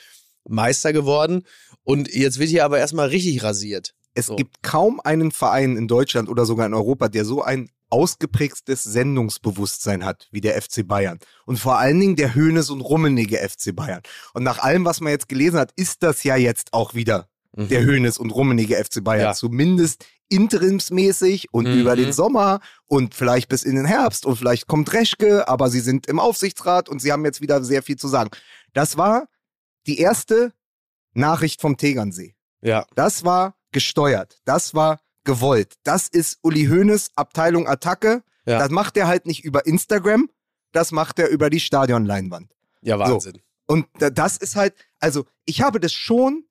Meister geworden und jetzt wird hier aber erstmal richtig rasiert. Es So. gibt kaum einen Verein in Deutschland oder sogar in Europa, der so ein ausgeprägtes Sendungsbewusstsein hat wie der FC Bayern. Und vor allen Dingen der Höhnes und Rummenige FC Bayern. Und nach allem, was man jetzt gelesen hat, ist das ja jetzt auch wieder Mhm. der Höhnes und Rummenige FC Bayern. Ja. Zumindest interimsmäßig und Mhm. über den Sommer und vielleicht bis in den Herbst und vielleicht kommt Reschke, aber sie sind im Aufsichtsrat und sie haben jetzt wieder sehr viel zu sagen. Das war die erste Nachricht vom Tegernsee. Ja. Das war gesteuert. Das war gewollt. Das ist Uli Hoeneß Abteilung Attacke. Ja. Das macht er halt nicht über Instagram. Das macht er über die Stadionleinwand. Ja, Wahnsinn. Und da- das ist halt, also ich habe das schon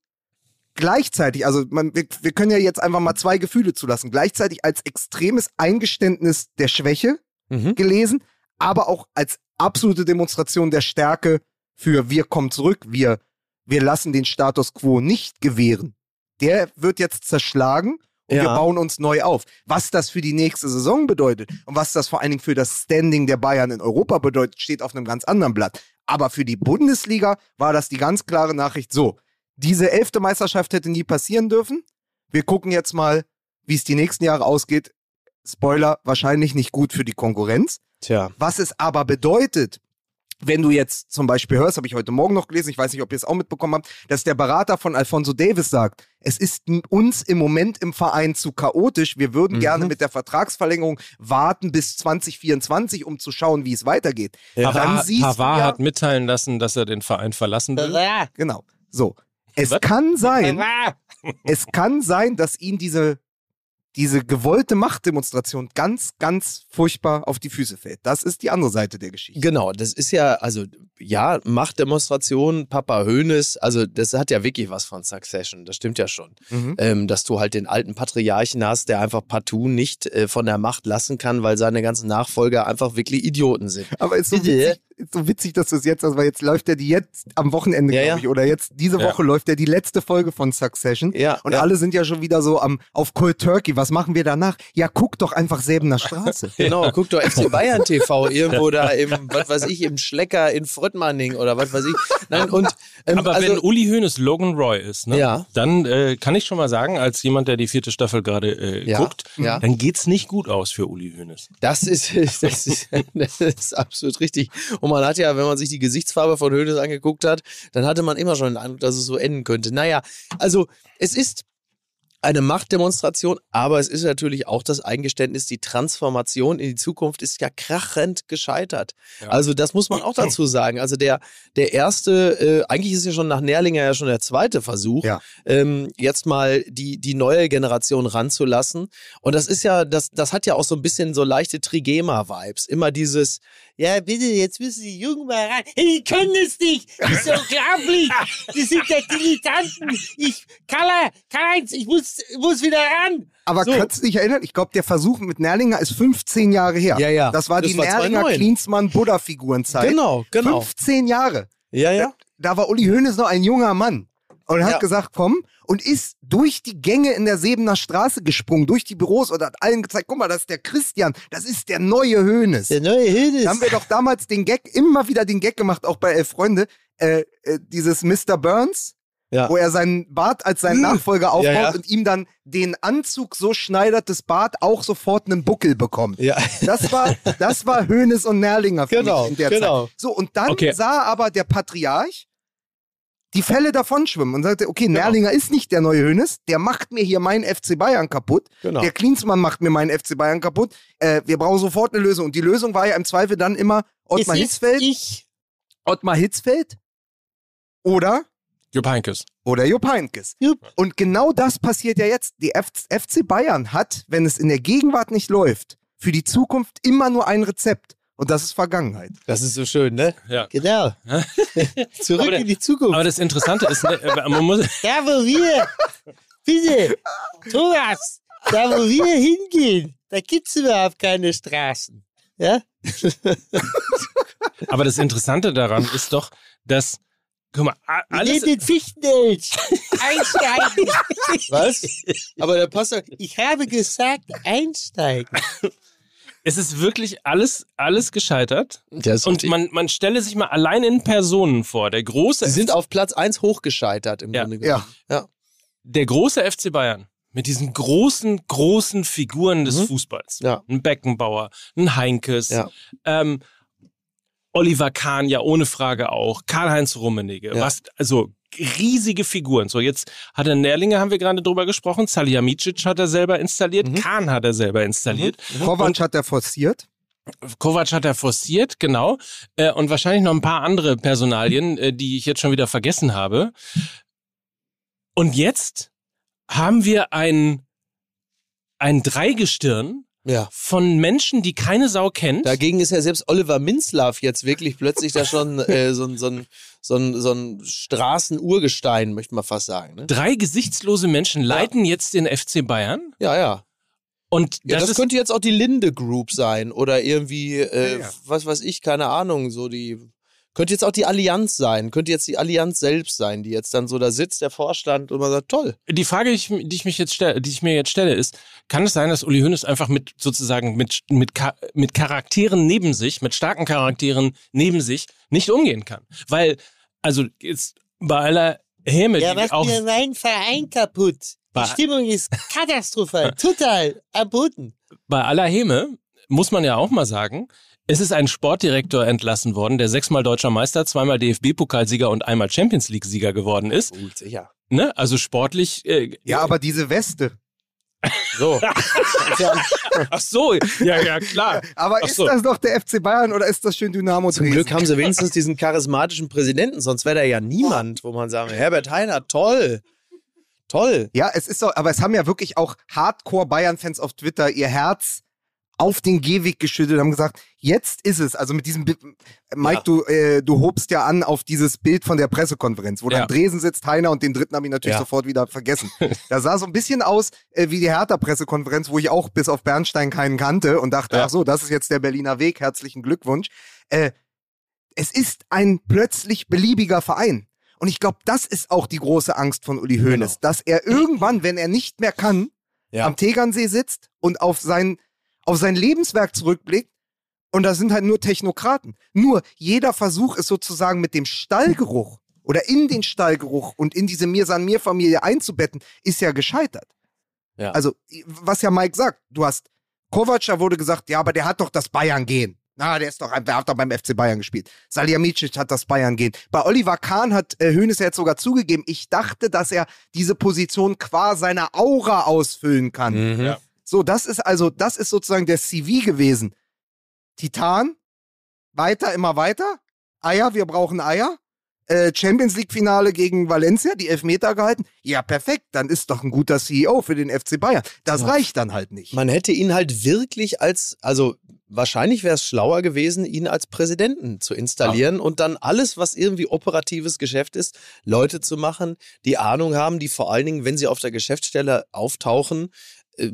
gleichzeitig, also man, wir, wir können ja jetzt einfach mal zwei Gefühle zulassen, gleichzeitig als extremes Eingeständnis der Schwäche Mhm. gelesen, aber auch als absolute Demonstration der Stärke für wir kommen zurück, wir, wir lassen den Status quo nicht gewähren. Der wird jetzt zerschlagen und Ja. wir bauen uns neu auf. Was das für die nächste Saison bedeutet und was das vor allen Dingen für das Standing der Bayern in Europa bedeutet, steht auf einem ganz anderen Blatt. Aber für die Bundesliga war das die ganz klare Nachricht so. Diese elfte Meisterschaft hätte nie passieren dürfen. Wir gucken jetzt mal, wie es die nächsten Jahre ausgeht. Spoiler, wahrscheinlich nicht gut für die Konkurrenz. Tja. Was es aber bedeutet, wenn du jetzt zum Beispiel hörst, habe ich heute Morgen noch gelesen, ich weiß nicht, ob ihr es auch mitbekommen habt, dass der Berater von Alfonso Davis sagt, es ist uns im Moment im Verein zu chaotisch. Wir würden Mhm. gerne mit der Vertragsverlängerung warten bis 2024, um zu schauen, wie es weitergeht. Ja. Dann Pavard, siehst du Pavard ja- hat mitteilen lassen, dass er den Verein verlassen will. Genau. So. Es Was? kann sein, es kann sein, dass ihn diese, diese gewollte Machtdemonstration ganz, ganz furchtbar auf die Füße fällt. Das ist die andere Seite der Geschichte. Genau, das ist ja, also ja, Machtdemonstration, Papa Hoeneß, also das hat ja wirklich was von Succession, das stimmt ja schon. Mhm. Ähm, dass du halt den alten Patriarchen hast, der einfach partout nicht äh, von der Macht lassen kann, weil seine ganzen Nachfolger einfach wirklich Idioten sind. Aber ist so, witzig, so witzig, dass du es jetzt, also weil jetzt läuft ja die jetzt am Wochenende, Ja, glaube ja. ich, oder jetzt diese Ja. Woche läuft ja die letzte Folge von Succession. Ja, Und ja. alle sind ja schon wieder so am auf Cold Turkey. Was machen wir danach? Ja, guck doch einfach Säbener Straße. *laughs* Genau, guck doch FC Bayern TV irgendwo da im, was weiß ich, im Schlecker in Fröttmanning oder was weiß ich. Nein, und ähm, Aber also, wenn Uli Hoeneß Logan Roy ist, ne, Ja. dann äh, kann ich schon mal sagen, als jemand, der die vierte Staffel gerade äh, Ja, guckt, ja. dann geht's nicht gut aus für Uli Hoeneß. Das ist, *laughs* das, ist, das ist absolut richtig. Und man hat ja, wenn man sich die Gesichtsfarbe von Hoeneß angeguckt hat, dann hatte man immer schon den Eindruck, dass es so enden könnte. Naja, also es ist eine Machtdemonstration, aber es ist natürlich auch das Eingeständnis, die Transformation in die Zukunft ist ja krachend gescheitert. Ja. Also das muss man auch dazu sagen. Also der, der erste, äh, eigentlich ist ja schon nach Nährlinger ja schon der zweite Versuch, Ja. ähm, jetzt mal die, die neue Generation ranzulassen. Und das ist ja, das, das hat ja auch so ein bisschen so leichte Trigema-Vibes. Immer dieses, ja bitte, jetzt müssen die Jungen mal rein. Die können es nicht. Das ist unglaublich. Die sind ja Dilettanten. Ich, Karl, Karl-Heinz, ich muss, muss wieder ran. Aber So. kannst du dich erinnern? Ich glaube, der Versuch mit Nerlinger ist 15 Jahre her. Ja, ja. Das war Das die war Nerlinger 2009. Klinsmann-Buddha-Figurenzeit. Genau, genau. 15 Jahre. Ja, ja. Da war Uli Hoeneß noch ein junger Mann. Und hat Ja. gesagt, komm, und ist durch die Gänge in der Sebener Straße gesprungen, durch die Büros und hat allen gezeigt, guck mal, das ist der Christian, das ist der neue Hoeneß. neue Hildes. Da haben wir doch damals den Gag, immer wieder den Gag gemacht, auch bei Elf Freunde, äh, äh, dieses Mr. Burns, Ja. wo er seinen Bart als seinen Nachfolger aufbaut ja. und ihm dann den Anzug so schneidert, das Bart auch sofort einen Buckel bekommt. Ja. Das war, das war Hoeneß und Nerlinger für Genau, mich in der genau. Zeit. So, und dann Okay. sah aber der Patriarch die Fälle davonschwimmen und sagte, okay, Genau. Nerlinger ist nicht der neue Hoeneß, der macht mir hier meinen FC Bayern kaputt. Genau. Der Klinsmann macht mir meinen FC Bayern kaputt. Äh, wir brauchen sofort eine Lösung. Und die Lösung war ja im Zweifel dann immer Ottmar Es Hitzfeld, Ich. Ottmar Hitzfeld oder Jupp Heynckes. oder Jupp Heynckes. Jupp. Und genau das passiert ja jetzt. Die FC Bayern hat, wenn es in der Gegenwart nicht läuft, für die Zukunft immer nur ein Rezept. Und das ist Vergangenheit. Das ist so schön, ne? Ja. Genau. *laughs* Zurück der- in die Zukunft. Aber das Interessante ist, ne, man muss, *laughs* Da, wo wir, bitte, Thomas, da, wo wir hingehen, da gibt's überhaupt keine Straßen. Ja? *laughs* aber das Interessante daran ist doch, dass, guck mal, alles, nehmen den Fichtenelch. Einsteigen. Was? Aber der passt ja. Ich habe gesagt, einsteigen. Es ist wirklich alles, alles gescheitert. Und man, man stelle sich mal allein in Personen vor. Der große, Sie sind auf Platz 1 hochgescheitert im Ja. Grunde genommen. Ja. der große FC Bayern mit diesen großen, großen Figuren des Mhm. Fußballs. Ja. Ein Beckenbauer, ein Heinkes, Ja. ähm, Oliver Kahn ja ohne Frage auch, Karl-Heinz Rummenigge, Ja. was, also riesige Figuren. So, jetzt hat er Nährlinge, haben wir gerade drüber gesprochen, Salihamidzic hat er selber installiert, Mhm. Kahn hat er selber installiert, Kovac hat er forciert. Kovac hat er forciert, genau, äh, und wahrscheinlich noch ein paar andere Personalien, äh, die ich jetzt schon wieder vergessen habe. Und jetzt haben wir ein, ein Dreigestirn ja. von Menschen, die keine Sau kennt. Dagegen ist ja selbst Oliver Minzlaff jetzt wirklich plötzlich da schon äh, so, so, ein, so, ein, so ein Straßenurgestein, möchte man fast sagen. Ne? Drei gesichtslose Menschen leiten jetzt den FC Bayern. Ja, ja. Und Ja, das, das, könnte jetzt auch die Linde Group sein oder irgendwie, äh, Ja, ja. was weiß ich, keine Ahnung, so die. Könnte jetzt auch die Allianz sein, könnte jetzt die Allianz selbst sein, die jetzt dann so da sitzt, der Vorstand, und man sagt, toll. die Frage, die ich, die ich mich jetzt stelle, die ich mir jetzt stelle, ist: Kann es sein, dass Uli Hoeneß einfach mit sozusagen mit mit mit Charakteren neben sich, mit starken Charakteren neben sich nicht umgehen kann? Weil also jetzt bei aller Häme, Ja, die macht auch mir mein Verein kaputt. Die Stimmung ist katastrophal. *laughs* Total am Boden. bei aller Häme muss man ja auch mal sagen, es ist ein Sportdirektor entlassen worden, der sechsmal deutscher Meister, zweimal DFB-Pokalsieger und einmal Champions League-Sieger geworden ist. Gut, sicher. Ne? Also sportlich. Äh, Ja, aber diese Weste. So. *laughs* Ach so, ja, ja, klar. Aber Ach ist so. das noch der FC Bayern oder ist das schön Dynamo Zum Dresden? Glück haben sie *laughs* wenigstens diesen charismatischen Präsidenten, sonst wäre da ja niemand, wo man sagen, Herbert Heiner, toll. Toll. Ja, es ist so, aber es haben ja wirklich auch Hardcore-Bayern-Fans auf Twitter ihr Herz auf den Gehweg geschüttet und haben gesagt, jetzt ist es. Also mit diesem Bild, Mike, Ja. du, äh, du hobst ja an auf dieses Bild von der Pressekonferenz, wo Ja. dann Dresen sitzt, Heiner und den dritten habe ich natürlich Ja. sofort wieder vergessen. *laughs* Da sah so ein bisschen aus äh, wie die Hertha-Pressekonferenz, wo ich auch bis auf Bernstein keinen kannte und dachte, ach so, das ist jetzt der Berliner Weg, herzlichen Glückwunsch. Äh, es ist ein plötzlich beliebiger Verein. Und ich glaube, das ist auch die große Angst von Uli Hoeneß, Genau. dass er irgendwann, wenn er nicht mehr kann, am Tegernsee sitzt und auf sein, auf sein Lebenswerk zurückblickt und da sind halt nur Technokraten. Nur jeder Versuch ist sozusagen mit dem Stallgeruch oder in den Stallgeruch und in diese Mir-San-Mir-Familie einzubetten, ist ja gescheitert. Ja. Also, was ja Mike sagt, du hast Kovac, da wurde gesagt, ja, aber der hat doch das Bayern-Gehen. Na, der ist doch, der hat doch beim FC Bayern gespielt. Salihamidzic hat das Bayern-Gehen. Bei Oliver Kahn hat äh, Hoeneß ja jetzt sogar zugegeben, ich dachte, dass er diese Position qua seiner Aura ausfüllen kann. Mhm. Ja. So, das ist also, das ist sozusagen der CV gewesen. Titan, weiter, immer weiter. Eier, wir brauchen Eier. Äh, Champions League-Finale gegen Valencia, die Elfmeter gehalten. Ja, perfekt, dann ist doch ein guter CEO für den FC Bayern. Das Ja. reicht dann halt nicht. Man hätte ihn halt wirklich als, also wahrscheinlich wäre es schlauer gewesen, ihn als Präsidenten zu installieren und dann alles, was irgendwie operatives Geschäft ist, Leute zu machen, die Ahnung haben, die vor allen Dingen, wenn sie auf der Geschäftsstelle auftauchen,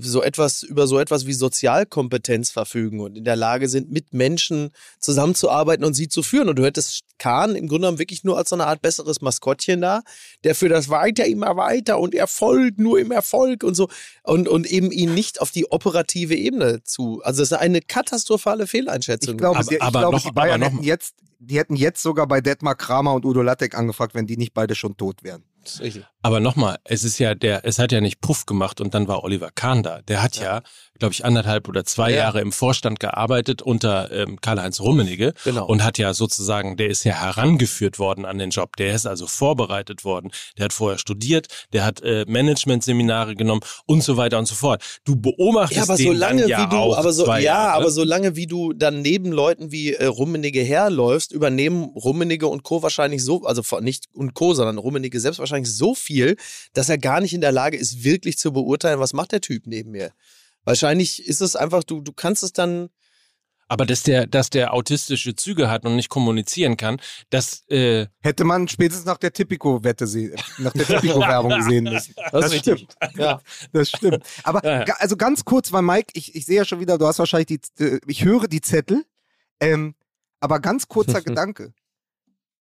so etwas über so etwas wie Sozialkompetenz verfügen und in der Lage sind, mit Menschen zusammenzuarbeiten und sie zu führen. Und du hättest Kahn im Grunde genommen wirklich nur als so eine Art besseres Maskottchen da, der für das weiter immer weiter und Erfolg nur im Erfolg und so und, und eben ihn nicht auf die operative Ebene zu. Also das ist eine katastrophale Fehleinschätzung. Ich glaube, Aber- ich aber glaube noch- die Bayern aber noch hätten jetzt, die hätten jetzt sogar bei Detmar Kramer und Udo Lattek angefragt, wenn die nicht beide schon tot wären. Das ist richtig. Aber nochmal, es ist ja der, es hat ja nicht Puff gemacht und dann war Oliver Kahn da. Der hat ja, glaube ich, anderthalb oder zwei Ja. Jahre im Vorstand gearbeitet unter ähm, Karl-Heinz Rummenigge Genau. und hat ja sozusagen, der ist ja herangeführt worden an den Job. Der ist also vorbereitet worden. Der hat vorher studiert, der hat äh, Managementseminare genommen und so weiter und so fort. Du beobachtest Ja, aber den solange dann ja wie du, auch aber so, zwei ja, Jahre. aber solange wie du dann neben Leuten wie äh, Rummenigge herläufst, übernehmen Rummenigge und Co. wahrscheinlich so, also nicht und Co., sondern Rummenigge selbst wahrscheinlich so viel, dass er gar nicht in der Lage ist, wirklich zu beurteilen, was macht der Typ neben mir. Wahrscheinlich ist es einfach, du, du kannst es dann, Aber dass der, dass der autistische Züge hat und nicht kommunizieren kann, das äh, Hätte man spätestens nach der Tipico-Wette, se- nach der Tipico-Werbung *laughs* gesehen müssen. Das, richtig. stimmt. Ja. Das stimmt. Aber Ja, ja. also ganz kurz, weil Mike, ich, ich sehe ja schon wieder, du hast wahrscheinlich die, ich höre die Zettel. Ähm, aber ganz kurzer *laughs* Gedanke.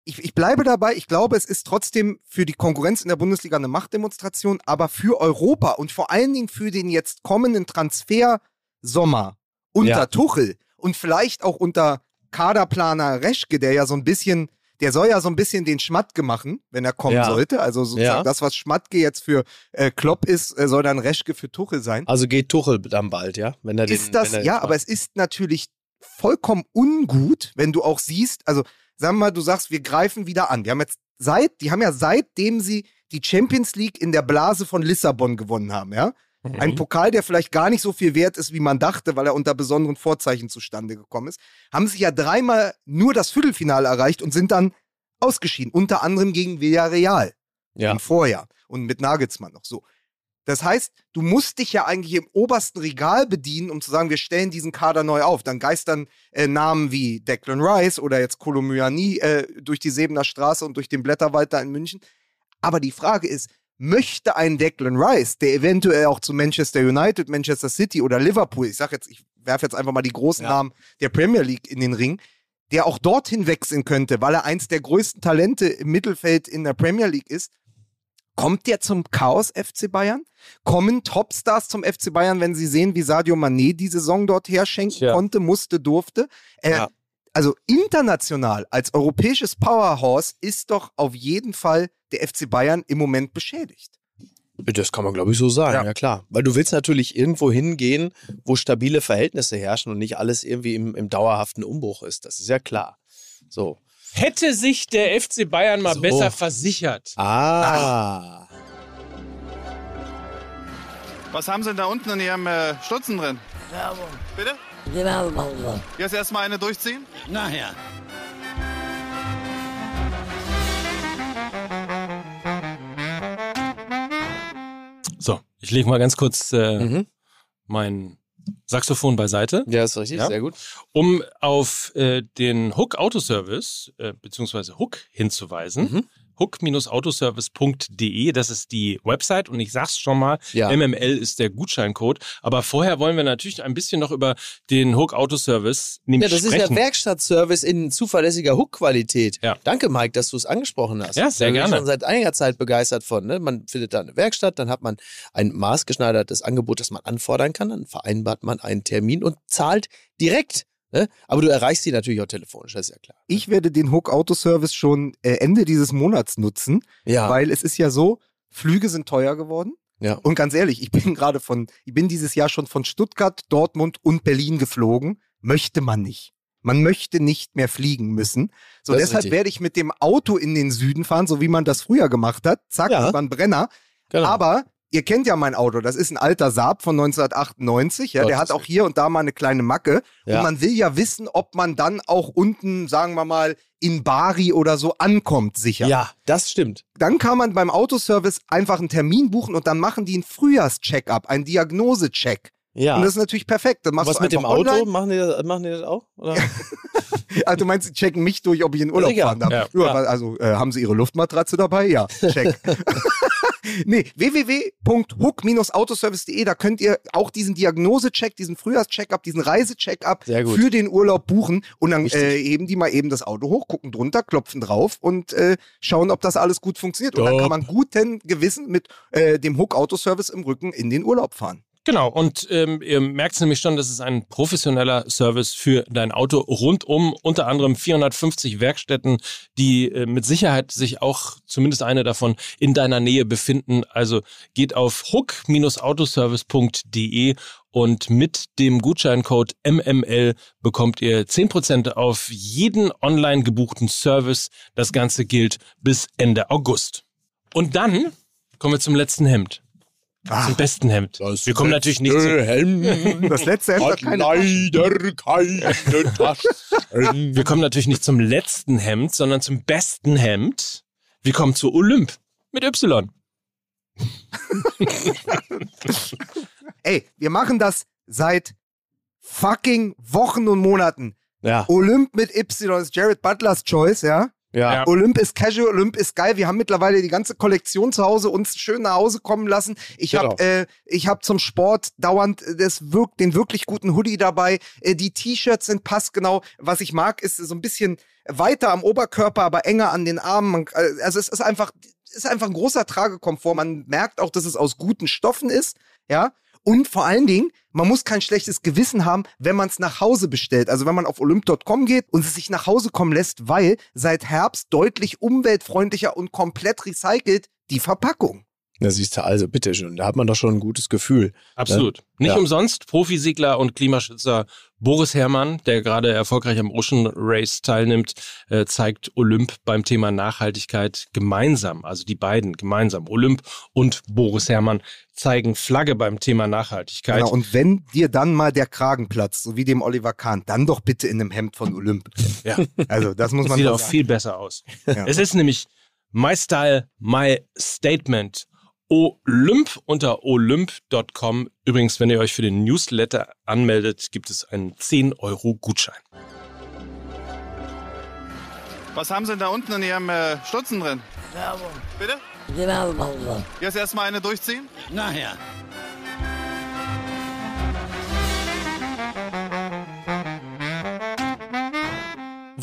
Ich, ich bleibe dabei, ich glaube, es ist trotzdem für die Konkurrenz in der Bundesliga eine Machtdemonstration, aber für Europa und vor allen Dingen für den jetzt kommenden Transfersommer unter Ja. Tuchel und vielleicht auch unter Kaderplaner Reschke, der ja so ein bisschen, der soll ja so ein bisschen den Schmatke machen, wenn er kommen Ja. sollte. Also sozusagen Ja. das, was Schmatke jetzt für äh, Klopp ist, äh, soll dann Reschke für Tuchel sein. Also geht Tuchel dann bald, ja? Wenn er den, ist das, wenn er ja, aber es ist natürlich vollkommen ungut, wenn du auch siehst, also sagen wir mal, du sagst, wir greifen wieder an. Wir haben jetzt seit, die haben ja seitdem sie die Champions League in der Blase von Lissabon gewonnen haben, ja. Ein Pokal, der vielleicht gar nicht so viel wert ist, wie man dachte, weil er unter besonderen Vorzeichen zustande gekommen ist, haben sich ja dreimal nur das Viertelfinale erreicht und sind dann ausgeschieden. Unter anderem gegen Villarreal Ja. im Vorjahr und mit Nagelsmann noch so. Das heißt, du musst dich ja eigentlich im obersten Regal bedienen, um zu sagen, wir stellen diesen Kader neu auf. Dann geistern äh, Namen wie Declan Rice oder jetzt Kolomyani äh, durch die Sebener Straße und durch den Blätterwald da in München. Aber die Frage ist, möchte ein Declan Rice, der eventuell auch zu Manchester United, Manchester City oder Liverpool, ich sag jetzt, ich werfe jetzt einfach mal die großen Ja. Namen der Premier League in den Ring, der auch dorthin wechseln könnte, weil er eins der größten Talente im Mittelfeld in der Premier League ist, kommt der zum Chaos FC Bayern? Kommen Topstars zum FC Bayern, wenn sie sehen, wie Sadio Mané die Saison dort herschenken Tja. konnte, musste, durfte? Äh, Ja. Also international als europäisches Powerhouse ist doch auf jeden Fall der FC Bayern im Moment beschädigt. Das kann man, glaube ich, so sagen, Ja. ja. klar. Weil du willst natürlich irgendwo hingehen, wo stabile Verhältnisse herrschen und nicht alles irgendwie im, im dauerhaften Umbruch ist. Das ist ja klar. So. Hätte sich der FC Bayern mal So. besser versichert. Ah. Was haben Sie denn da unten in Ihrem äh, Stutzen drin? Werbung. Bitte? Die Werbung. Jetzt erstmal eine durchziehen? Nachher. So, ich lege mal ganz kurz äh, Mhm. mein Saxophon beiseite. Ja, ist richtig, Ja. sehr gut. Um auf äh, den Hook Autoservice äh, beziehungsweise Hook hinzuweisen. Mhm. hook-autoservice.de, das ist die Website und ich sag's schon mal, Ja. MML ist der Gutscheincode. Aber vorher wollen wir natürlich ein bisschen noch über den Hook Autoservice nämlich Ja, das ist sprechen. ja Werkstattservice in zuverlässiger Hook-Qualität. Ja. Danke, Mike, dass du es angesprochen hast. Ja, sehr Da bin ich gerne. schon seit einiger Zeit begeistert von. Ne? Man findet da eine Werkstatt, dann hat man ein maßgeschneidertes Angebot, das man anfordern kann, dann vereinbart man einen Termin und zahlt direkt. Ne? Aber du erreichst sie natürlich auch telefonisch, das ist ja klar. Ich werde den Hook Autoservice schon äh, Ende dieses Monats nutzen, Ja, weil es ist ja so, Flüge sind teuer geworden. ja. Und ganz ehrlich, ich bin *laughs* gerade von, ich bin dieses Jahr schon von Stuttgart, Dortmund und Berlin geflogen. Möchte man nicht. Man möchte nicht mehr fliegen müssen. So, Das deshalb werde ich mit dem Auto in den Süden fahren, so wie man das früher gemacht hat. Zack, Ja. über einen Brenner. genau. Aber ihr kennt ja mein Auto. Das ist ein alter Saab von 1998. Ja, der hat auch hier und da mal eine kleine Macke. Ja. Und man will ja wissen, ob man dann auch unten, sagen wir mal, in Bari oder so ankommt, sicher. ja, das stimmt. Dann kann man beim Autoservice einfach einen Termin buchen und dann machen die einen Frühjahrscheck-up, einen Diagnosecheck. Ja. Und das ist natürlich perfekt. Dann machst Was du mit dem Auto? Online. Machen die, das, machen die das auch? Oder? *laughs* Also du meinst, sie checken mich durch, ob ich in Urlaub Sicher. fahren darf. Ja. Ja, Ja. Also äh, haben sie ihre Luftmatratze dabei? Ja, check. *laughs* *laughs* nee, www.hook-autoservice.de, da könnt ihr auch diesen Diagnosecheck, diesen Frühjahrscheck-up, diesen Reisecheck-up für den Urlaub buchen und dann äh, heben die mal eben das Auto hoch, gucken drunter, klopfen drauf und äh, schauen, ob das alles gut funktioniert. Und dann Top. kann man guten Gewissen mit äh, dem Hook-Autoservice im Rücken in den Urlaub fahren. Genau, und ähm, ihr merkt nämlich schon, das ist ein professioneller Service für dein Auto rundum, unter anderem 450 Werkstätten, die äh, mit Sicherheit sich auch, zumindest eine davon, in deiner Nähe befinden. Also geht auf hook-autoservice.de und mit dem Gutscheincode MML bekommt ihr 10% auf jeden online gebuchten Service. Das Ganze gilt bis Ende August. Und dann kommen wir zum letzten Hemd. Zum besten Hemd. wir kommen natürlich nicht zu, Helm *laughs* Das letzte Hemd hat keine Taschen. leider keine *laughs* Taschen. Wir kommen natürlich nicht zum letzten Hemd, sondern zum besten Hemd. Wir kommen zu Olymp mit Y. *laughs* Ey, wir machen das seit fucking Wochen und Monaten. Ja, Olymp mit Y ist Jared Butlers Choice, ja? Ja. Ja. Olymp ist casual, Olymp ist geil. Wir haben mittlerweile die ganze Kollektion zu Hause uns schön nach Hause kommen lassen. Ich Genau. habe äh, ich hab zum Sport dauernd äh, das wirk den wirklich guten Hoodie dabei. Äh, die T-Shirts sind passgenau. Was ich mag, ist so ein bisschen weiter am Oberkörper, aber enger an den Armen. Man, äh, also es ist einfach ist einfach ein großer Tragekomfort. Man merkt auch, dass es aus guten Stoffen ist, ja. Und vor allen Dingen, man muss kein schlechtes Gewissen haben, wenn man es nach Hause bestellt. Also wenn man auf olymp.com geht und es sich nach Hause kommen lässt, weil seit Herbst deutlich umweltfreundlicher und komplett recycelt die Verpackung. Da siehst du also, bitteschön, da hat man doch schon ein gutes Gefühl. Absolut. Nicht Ja. umsonst Profisegler und Klimaschützer Boris Herrmann, der gerade erfolgreich am Ocean Race teilnimmt, äh, zeigt Olymp beim Thema Nachhaltigkeit gemeinsam. Also die beiden gemeinsam. Olymp und Boris Herrmann zeigen Flagge beim Thema Nachhaltigkeit. Genau, und wenn dir dann mal der Kragen platzt, so wie dem Oliver Kahn, dann doch bitte in einem Hemd von Olymp. Ja. Also das muss Das man sieht doch auch sagen. viel besser aus. Ja. Es ist nämlich My Style, My Statement. Olymp unter olymp.com. Übrigens, wenn ihr euch für den Newsletter anmeldet, gibt es einen 10 Euro Gutschein. Was haben Sie denn da unten in Ihrem äh, Stutzen drin? Werbung. Bitte? Genau, Werbung. Jetzt erstmal eine durchziehen? Nachher.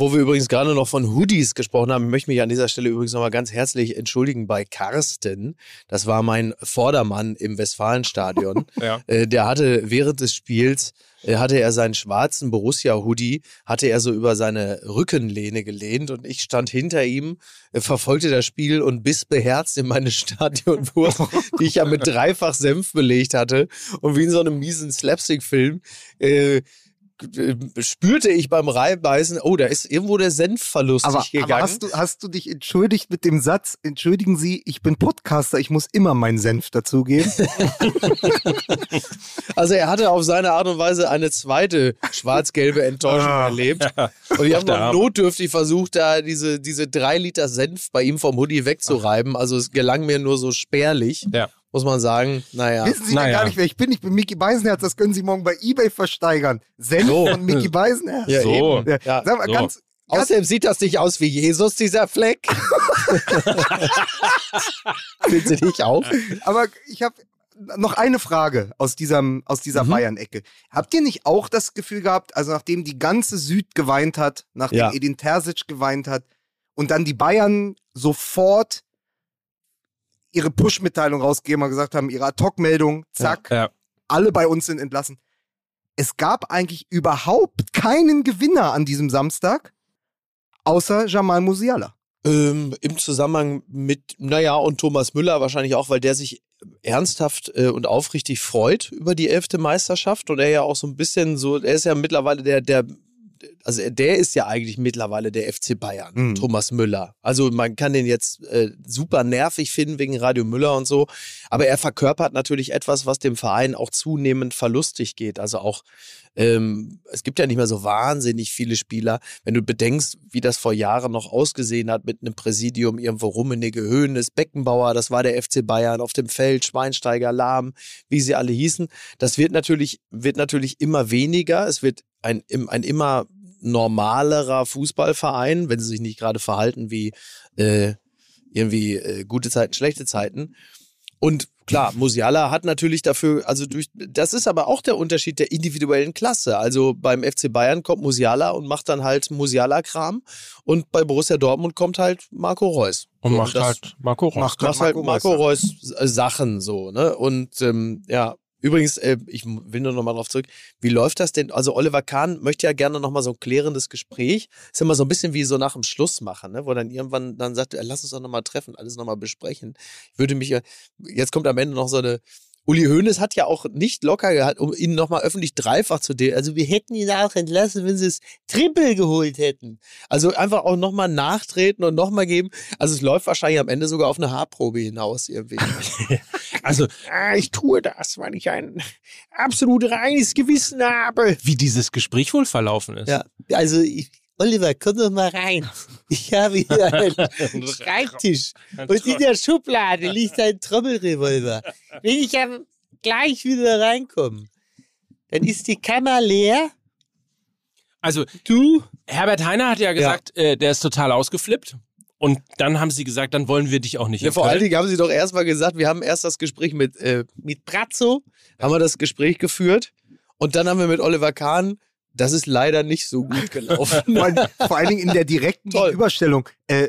Wo wir übrigens gerade noch von Hoodies gesprochen haben, ich möchte mich an dieser Stelle übrigens nochmal ganz herzlich entschuldigen bei Carsten. Das war mein Vordermann im Westfalenstadion. *laughs* Ja. Äh, der hatte während des Spiels, äh, hatte er seinen schwarzen Borussia-Hoodie, hatte er so über seine Rückenlehne gelehnt und ich stand hinter ihm, äh, verfolgte das Spiel und biss beherzt in meine *laughs* Stadionwurst, die ich ja mit dreifach Senf belegt hatte. Und wie in so einem miesen Slapstick-Film, äh, äh, spürte ich beim Reibeißen, oh, da ist irgendwo der Senf verlustig Aber, gegangen. aber hast, du, hast du dich entschuldigt mit dem Satz, entschuldigen Sie, ich bin Podcaster, ich muss immer meinen Senf dazugeben? *laughs* Also er hatte auf seine Art und Weise eine zweite schwarz-gelbe Enttäuschung Ah. erlebt. Und ich habe noch notdürftig versucht, da diese, diese drei Liter Senf bei ihm vom Hoodie wegzureiben. Also es gelang mir nur so spärlich, Ja. Muss man sagen. Naja. Wissen Sie Naja. denn gar nicht, wer ich bin? Ich bin Mickey Beisenherz, das können Sie morgen bei Ebay versteigern. Senf So. von Mickey *laughs* Beisenherz. Ja, So. Ja, Ja, Sag mal, so. ganz, ganz Außerdem sieht das nicht aus wie Jesus, dieser Fleck. *laughs* *laughs* Findest du nicht auch? Aber ich habe noch eine Frage aus, diesem, aus dieser Mhm. Bayern-Ecke. Habt ihr nicht auch das Gefühl gehabt, also nachdem die ganze Süd geweint hat, nachdem Ja. Edin Terzic geweint hat und dann die Bayern sofort ihre Push-Mitteilung rausgegeben und gesagt haben, ihre Ad-Hoc-Meldung, zack, Ja. alle bei uns sind entlassen. Es gab eigentlich überhaupt keinen Gewinner an diesem Samstag, außer Jamal Musiala. Ähm, Im Zusammenhang mit, naja, und Thomas Müller wahrscheinlich auch, weil der sich ernsthaft äh, und aufrichtig freut über die elfte Meisterschaft und er ja auch so ein bisschen so, er ist ja mittlerweile der, der, also der ist ja eigentlich mittlerweile der FC Bayern, Mhm. Thomas Müller. Also man kann den jetzt äh, super nervig finden wegen Radio Müller und so, aber er verkörpert natürlich etwas, was dem Verein auch zunehmend verlustig geht. Also auch, ähm, es gibt ja nicht mehr so wahnsinnig viele Spieler, wenn du bedenkst, wie das vor Jahren noch ausgesehen hat mit einem Präsidium, irgendwo Rummenigge, Höhnes, Beckenbauer, das war der FC Bayern auf dem Feld, Schweinsteiger, Lahm, wie sie alle hießen. Das wird natürlich, wird natürlich immer weniger. Es wird ein, ein immer normalerer Fußballverein, wenn sie sich nicht gerade verhalten wie äh, irgendwie äh, gute Zeiten, schlechte Zeiten. Und klar, *laughs* Musiala hat natürlich dafür, also durch, das ist aber auch der Unterschied der individuellen Klasse. Also beim FC Bayern kommt Musiala und macht dann halt Musiala-Kram und bei Borussia Dortmund kommt halt Marco Reus. Und So, macht das halt Marco Reus. Macht macht halt Marco Marco Reus, Reus Sachen so, ne? Und ähm, ja, übrigens, äh, ich will nur noch mal drauf zurück. Wie läuft das denn? Also Oliver Kahn möchte ja gerne noch mal so ein klärendes Gespräch. Ist immer so ein bisschen wie so nach dem Schluss machen, ne? Wo dann irgendwann dann sagt, äh, lass uns doch noch mal treffen, alles noch mal besprechen. Ich würde mich, ja- jetzt kommt am Ende noch so eine Uli Hoeneß hat ja auch nicht locker gehabt, um ihn nochmal öffentlich dreifach zu de Also wir hätten ihn auch entlassen, wenn sie es Triple geholt hätten. Also einfach auch nochmal nachtreten und nochmal geben. Also es läuft wahrscheinlich am Ende sogar auf eine Haarprobe hinaus irgendwie. *laughs* Also, ah, ich tue das, weil ich ein absolut reines Gewissen habe. wie dieses Gespräch wohl verlaufen ist. Ja, also ich, Oliver, komm doch mal rein. *laughs* Ich habe hier *laughs* einen Schreibtisch und in der Schublade liegt ein Trommelrevolver. Will ich ja gleich wieder reinkommen. dann ist die Kammer leer. Also Du? Herbert Heiner hat ja gesagt, Äh, der ist total ausgeflippt. Und dann haben sie gesagt, dann wollen wir dich auch nicht. Ja, vor allen Dingen haben sie doch erstmal gesagt, wir haben erst das Gespräch mit, äh, mit Brazzo, haben wir das Gespräch geführt und dann haben wir mit Oliver Kahn, das ist leider nicht so gut gelaufen. *laughs* Vor, allen- vor allen Dingen in der direkten Toll. Gegenüberstellung. Äh,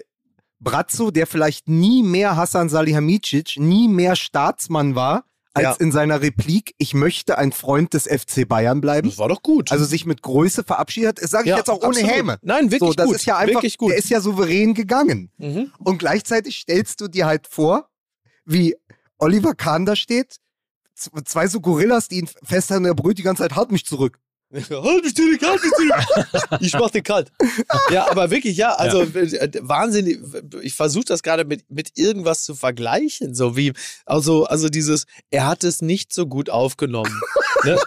Brazzo, der vielleicht nie mehr Hassan Salihamidzic, nie mehr Staatsmann war, als Ja. in seiner Replik, ich möchte ein Freund des FC Bayern bleiben. das war doch gut. Also sich mit Größe verabschiedet das sage ich Ja, jetzt auch ohne absolut. Häme. Nein, wirklich so, das gut. ist ja einfach, der ist ja souverän gegangen. Mhm. Und gleichzeitig stellst du dir halt vor, wie Oliver Kahn da steht, zwei so Gorillas, die ihn festhalten, der brüllt die ganze Zeit, halt mich zurück. *laughs* Halt mich zurück, halt mich zurück. *laughs* Ich mach den kalt. Ja, aber wirklich, ja, also äh, wahnsinnig. Ich versuche das gerade mit, mit irgendwas zu vergleichen. So wie, also, also dieses, er hat es nicht so gut aufgenommen. *laughs* ne?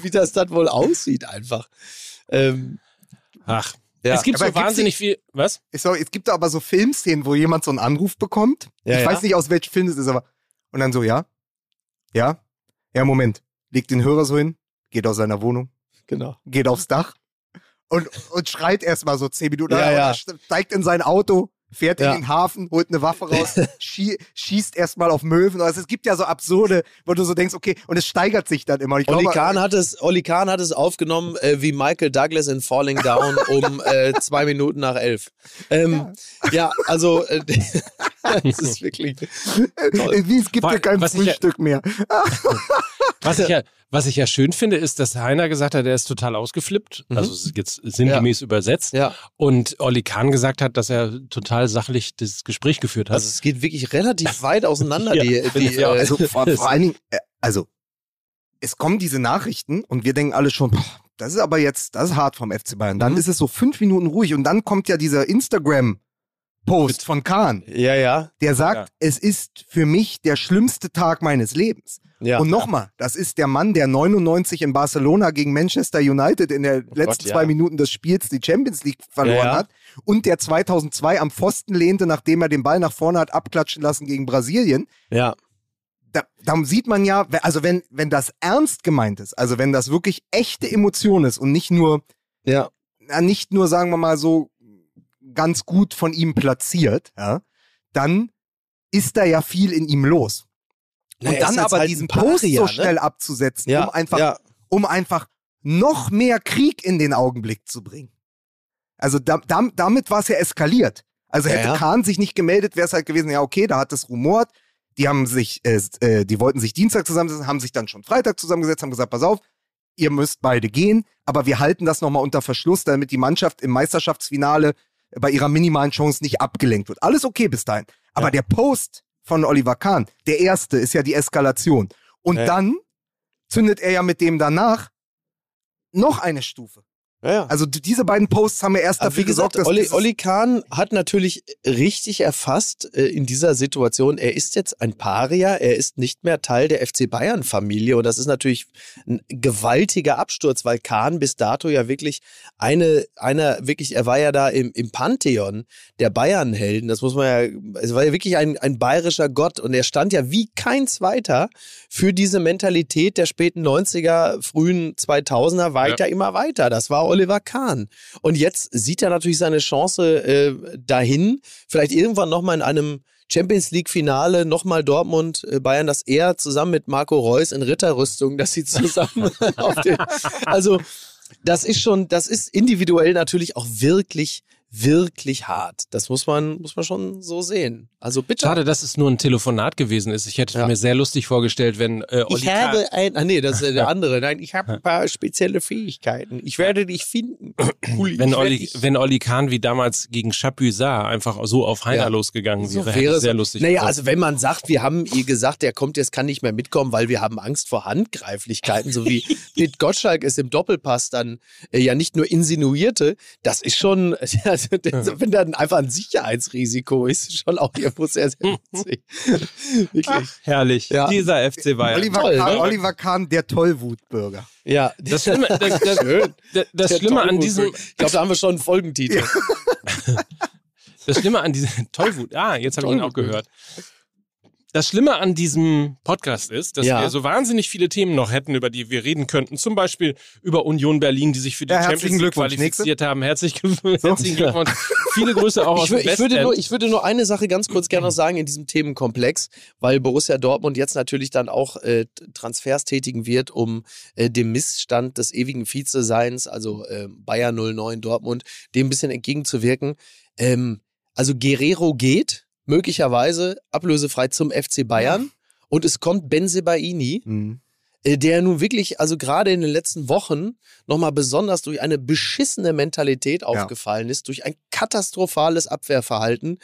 wie das dann wohl aussieht, einfach. Ähm, Ach, ja. es gibt Aber so wahnsinnig viel. Was? Sag, es gibt aber so Filmszenen, wo jemand so einen Anruf bekommt. Ja, ich ja. weiß nicht, aus welchem Film es ist, aber. Und dann so, ja? Ja? Ja, Moment. Legt den Hörer so hin, geht aus seiner Wohnung, genau. geht aufs Dach und, und schreit erstmal so zehn Minuten. Ja, ja. Steigt in sein Auto, fährt Ja. in den Hafen, holt eine Waffe raus, *laughs* schie schießt erstmal auf Möwen. Also es gibt ja so absurde, wo du so denkst, okay, und es steigert sich dann immer. Ich glaube, Kahn, hat es, Olli Kahn hat es aufgenommen äh, wie Michael Douglas in Falling Down *laughs* um äh, zwei Minuten nach elf. Ähm, ja. also äh, *laughs* das ist wirklich toll. äh, wie, es gibt ja kein ich ja- Frühstück mehr. Was ich, ja, was ich ja schön finde, ist, dass Heiner gesagt hat, er ist total ausgeflippt. Mhm. Also es ist jetzt sinngemäß übersetzt. Ja. Und Olli Kahn gesagt hat, dass er total sachlich das Gespräch geführt hat. Also es geht wirklich relativ weit auseinander. *laughs* Ja, die, die, auch. äh, Also vor, vor allen Dingen, äh, also es kommen diese Nachrichten und wir denken alle schon, boah, das ist aber jetzt, das ist hart vom FC Bayern. Dann Mhm. ist es so fünf Minuten ruhig und dann kommt ja dieser Instagram-Post von Kahn, ja, ja. der sagt, Ja. es ist für mich der schlimmste Tag meines Lebens. Ja. und nochmal, das ist der Mann, der 99 in Barcelona gegen Manchester United in letzten Oh Gott, ja. zwei Minuten des Spiels die Champions League verloren Ja, ja. hat und der 2002 am Pfosten lehnte, nachdem er den Ball nach vorne hat abklatschen lassen gegen Brasilien ja. da, da sieht man ja, also wenn, wenn das ernst gemeint ist, also wenn das wirklich echte Emotion ist und nicht nur, Ja. na, nicht nur, sagen wir mal so, ganz gut von ihm platziert, ja, dann ist da ja viel in ihm los. Und dann aber halt diesen Paria, Post so ne? schnell abzusetzen, Ja, um einfach, ja. um einfach noch mehr Krieg in den Augenblick zu bringen. Also da, dam- damit war es ja eskaliert. Also Ja, hätte ja. Kahn sich nicht gemeldet, wäre es halt gewesen, ja okay, da hat es rumort. Die haben sich, äh, äh, die wollten sich Dienstag zusammensetzen, haben sich dann schon Freitag zusammengesetzt, haben gesagt, pass auf, ihr müsst beide gehen, aber wir halten das nochmal unter Verschluss, damit die Mannschaft im Meisterschaftsfinale bei ihrer minimalen Chance nicht abgelenkt wird. Alles okay bis dahin. Aber Ja. der Post von Oliver Kahn, der erste, ist ja die Eskalation. Und Ja. dann zündet er ja mit dem danach noch eine Stufe. Ja, ja. Also diese beiden Posts haben ja erst Aber dafür wie gesagt, gesorgt, dass Olli, Olli Kahn hat natürlich richtig erfasst äh, in dieser Situation, er ist jetzt ein Paria, er ist nicht mehr Teil der FC Bayern-Familie und das ist natürlich ein gewaltiger Absturz, weil Kahn bis dato ja wirklich eine, einer, wirklich, er war ja da im, im Pantheon der Bayern-Helden, das muss man ja, es war ja wirklich ein, ein bayerischer Gott und er stand ja wie kein zweiter für diese Mentalität der späten 90er, frühen 2000er weiter, immer weiter. Das war Oliver Kahn. Und jetzt sieht er natürlich seine Chance äh, dahin, vielleicht irgendwann nochmal in einem Champions League Finale nochmal Dortmund, äh, Bayern, dass er zusammen mit Marco Reus in Ritterrüstung, dass sie zusammen *laughs* auf den, also das ist schon, das ist individuell natürlich auch wirklich, wirklich hart. Das muss man, muss man schon so sehen. Also bitte. Schade, dass es nur ein Telefonat gewesen ist. Ich hätte Ja. mir sehr lustig vorgestellt, wenn äh, Olli Ich habe ein, ah nee, das ist der *laughs* andere. Nein, ich habe ein paar spezielle Fähigkeiten. Ich werde dich finden. *clears throat* Cool, wenn Olli, dich- wenn Olli Kahn wie damals gegen Chapuisat einfach so auf Heiner Ja. losgegangen So wäre, wäre hätte es- sehr lustig. Naja, geworden. also wenn man sagt, wir haben ihr gesagt, der kommt jetzt, kann nicht mehr mitkommen, weil wir haben Angst vor Handgreiflichkeiten, so wie *laughs* Pete Gottschalk es im Doppelpass dann äh, ja nicht nur insinuierte, das ist schon, *laughs* also, das, wenn dann einfach ein Sicherheitsrisiko ist, schon auch irgendwo sehr, sehr *laughs* witzig. Wirklich. herrlich. Ja. Dieser FC Bayern. Oliver, toll, Kahn, ne? Oliver Kahn, der Tollwutbürger. Ja, Das Schlimme, das, *laughs* das, Schön. das, das Schlimme an diesem, Ich glaube, da haben wir schon einen Folgentitel. *laughs* das Schlimme an diesem Tollwut. Ah, jetzt habe ich ihn auch gehört. Das Schlimme an diesem Podcast ist, dass Ja. wir so wahnsinnig viele Themen noch hätten, über die wir reden könnten. Zum Beispiel über Union Berlin, die sich für die Ja, Champions League qualifiziert haben. Herzlich, herzlichen Glückwunsch. Viele Grüße auch aus Ich, dem ich, würde nur, ich würde nur eine Sache ganz kurz gerne noch *clears throat* sagen in diesem Themenkomplex, weil Borussia Dortmund jetzt natürlich dann auch äh, Transfers tätigen wird, um äh, dem Missstand des ewigen Vizeseins, also äh, Bayern 09 Dortmund, dem ein bisschen entgegenzuwirken. Ähm, also Guerrero geht möglicherweise ablösefrei zum FC Bayern und es kommt Benzebaini Mhm. äh, der nun wirklich, also gerade in den letzten Wochen, nochmal besonders durch eine beschissene Mentalität aufgefallen ist, durch ein katastrophales Abwehrverhalten.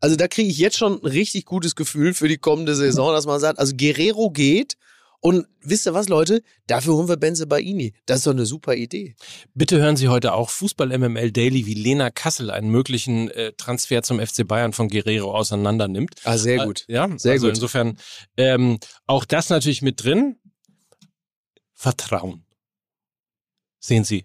Also da kriege ich jetzt schon ein richtig gutes Gefühl für die kommende Saison, dass man sagt, also Guerrero geht und wisst ihr was, Leute, dafür holen wir Benze Baini. Das ist doch eine super Idee. Bitte hören Sie heute auch Fußball MML Daily, wie Lena Kassel einen möglichen äh, Transfer zum FC Bayern von Guerrero auseinander nimmt. Ah, sehr gut. Äh, ja, Sehr also gut. insofern ähm, auch das natürlich mit drin. Vertrauen. Sehen Sie.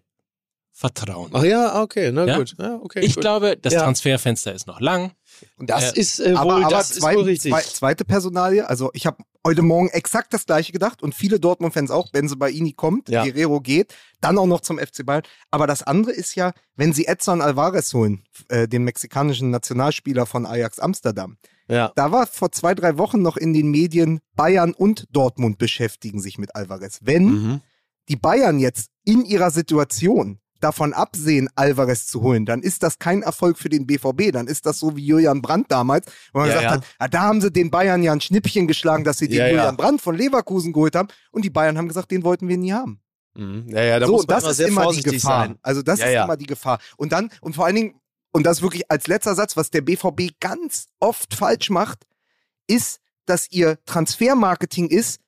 Vertrauen. Ach ja, okay, na Ja? gut. Ja, okay, ich gut. glaube, das Ja. Transferfenster ist noch lang. Und das äh, ist äh, wohl, aber, aber das zwei, ist wohl richtig. Zwei, zweite Personalie, also ich habe heute Morgen exakt das gleiche gedacht und viele Dortmund-Fans auch, Benze Baini kommt, Ja. Guerrero geht, dann auch noch zum FC Bayern. Aber das andere ist ja, wenn sie Edson Alvarez holen, äh, den mexikanischen Nationalspieler von Ajax Amsterdam, ja. da war vor zwei, drei Wochen noch in den Medien, Bayern und Dortmund beschäftigen sich mit Alvarez. Wenn Mhm. die Bayern jetzt in ihrer Situation davon absehen, Alvarez zu holen, dann ist das kein Erfolg für den BVB. Dann ist das so wie Julian Brandt damals, wo man Ja, gesagt ja. hat, ah, da haben sie den Bayern ja ein Schnippchen geschlagen, dass sie den Ja. Julian Brandt von Leverkusen geholt haben. Und die Bayern haben gesagt, den wollten wir nie haben. Mhm. Ja, ja, da so, muss man das immer ist immer die Gefahr. sein. Also das ist immer die Gefahr. Und dann, und vor allen Dingen, und das wirklich als letzter Satz, was der BVB ganz oft falsch macht, ist, dass ihr Transfermarketing ist,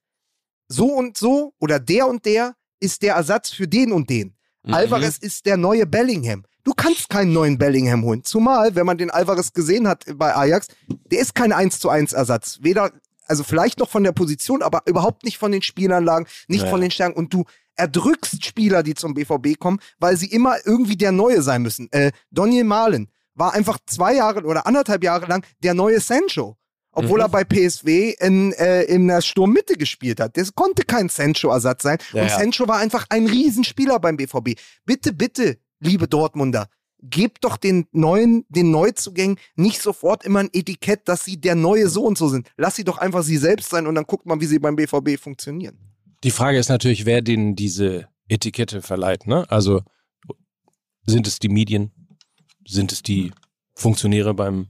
so und so oder der und der ist der Ersatz für den und den. Mhm. Alvarez ist der neue Bellingham. Du kannst keinen neuen Bellingham holen. Zumal, wenn man den Alvarez gesehen hat bei Ajax, der ist kein 1 zu 1 Ersatz. Weder, also vielleicht noch von der Position, aber überhaupt nicht von den Spielanlagen, nicht Naja. von den Stärken. Und du erdrückst Spieler, die zum BVB kommen, weil sie immer irgendwie der Neue sein müssen. Äh, Daniel Mahlen war einfach zwei Jahre oder anderthalb Jahre lang der neue Sancho. Obwohl Mhm. er bei PSW in, äh, in der Sturmmitte gespielt hat. Das konnte kein Sancho-Ersatz sein. Ja, und ja. Sancho war einfach ein Riesenspieler beim BVB. Bitte, bitte, liebe Dortmunder, gebt doch den neuen, den Neuzugängen nicht sofort immer ein Etikett, dass sie der neue so und so sind. Lass sie doch einfach sie selbst sein und dann guckt man, wie sie beim BVB funktionieren. Die Frage ist natürlich, wer denen diese Etikette verleiht. Ne? Also sind es die Medien? Sind es die Funktionäre beim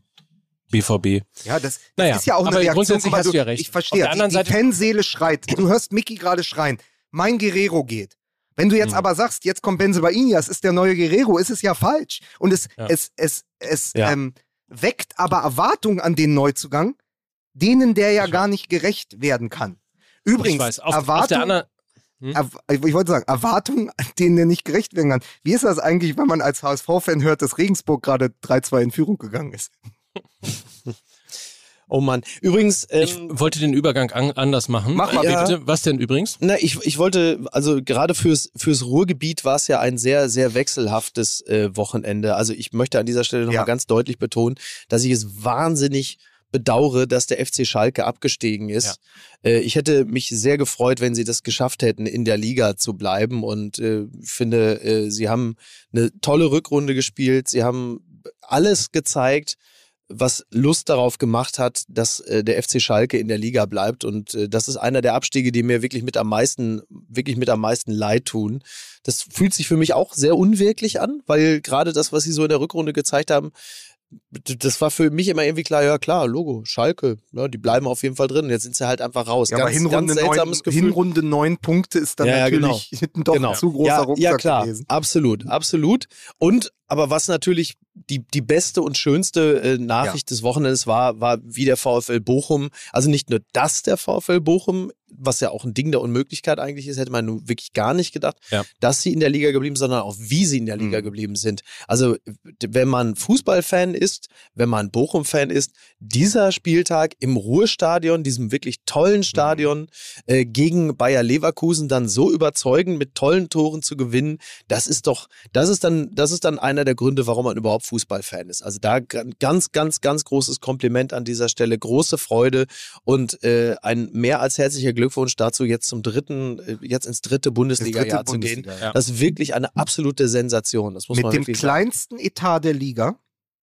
BVB? Ja, das, das Naja, ist ja auch eine Reaktion. grundsätzlich hast du ja recht. Ich verstehe. Auf der die, die Fanseele schreit. Du hörst Mickey gerade schreien. Mein Guerrero geht. Wenn du jetzt Mhm. aber sagst, jetzt kommt Benzemaini, das ist der neue Guerrero, ist es ja falsch. Und es, Ja. es, es, es Ja. ähm, weckt aber Erwartungen an den Neuzugang, denen der ja gar nicht gerecht werden kann. Übrigens, ich weiß, auf, auf Erwartung, der anderen. Erw- ich wollte sagen, Erwartungen, denen er nicht gerecht werden kann. Wie ist das eigentlich, wenn man als HSV-Fan hört, dass Regensburg gerade 3-2 in Führung gegangen ist? Oh Mann. Übrigens, Ich ähm, wollte den Übergang an, anders machen. Mach mal Ja. bitte. Was denn übrigens? Na, ich, ich wollte, also gerade fürs, fürs Ruhrgebiet war es ja ein sehr, sehr wechselhaftes äh, Wochenende. Also ich möchte an dieser Stelle nochmal Ja. ganz deutlich betonen, dass ich es wahnsinnig bedauere, dass der FC Schalke abgestiegen ist. Äh, ich hätte mich sehr gefreut, wenn sie das geschafft hätten, in der Liga zu bleiben. Und äh, ich finde, äh, sie haben eine tolle Rückrunde gespielt. Sie haben alles gezeigt, was Lust darauf gemacht hat, dass äh, der FC Schalke in der Liga bleibt. Und äh, das ist einer der Abstiege, die mir wirklich mit am meisten, wirklich mit am meisten leid tun. Das fühlt sich für mich auch sehr unwirklich an, weil gerade das, was sie so in der Rückrunde gezeigt haben, das war für mich immer irgendwie klar, ja klar, Logo, Schalke, ja, die bleiben auf jeden Fall drin. Jetzt sind sie halt einfach raus. Ja, ganz, aber Hinrunde, ganz seltsames neun, Gefühl. Hinrunde neun Punkte ist dann Ja, ja, natürlich hinten *laughs* doch Genau. zu großer ja, Rucksack ja, klar, gewesen. absolut, absolut. Und aber was natürlich die, die beste und schönste äh, Nachricht des Wochenendes war, war wie der VfL Bochum, also nicht nur das der VfL Bochum, was ja auch ein Ding der Unmöglichkeit eigentlich ist, hätte man nun wirklich gar nicht gedacht, Ja. dass sie in der Liga geblieben sind, sondern auch wie sie in der Liga Mhm. geblieben sind. Also wenn man Fußballfan ist, wenn man Bochum-Fan ist, dieser Spieltag im Ruhrstadion, diesem wirklich tollen Stadion, äh, gegen Bayer Leverkusen dann so überzeugend mit tollen Toren zu gewinnen, das ist doch, das ist dann, das ist dann einer einer der Gründe, warum man überhaupt Fußballfan ist. Also da ganz, ganz, ganz großes Kompliment an dieser Stelle, große Freude und äh, ein mehr als herzlicher Glückwunsch dazu, jetzt zum dritten, äh, jetzt ins dritte Bundesliga-Jahr zu gehen. Ja. Das ist wirklich eine absolute Sensation. Das muss Mit man dem wirklich sagen. kleinsten Etat der Liga,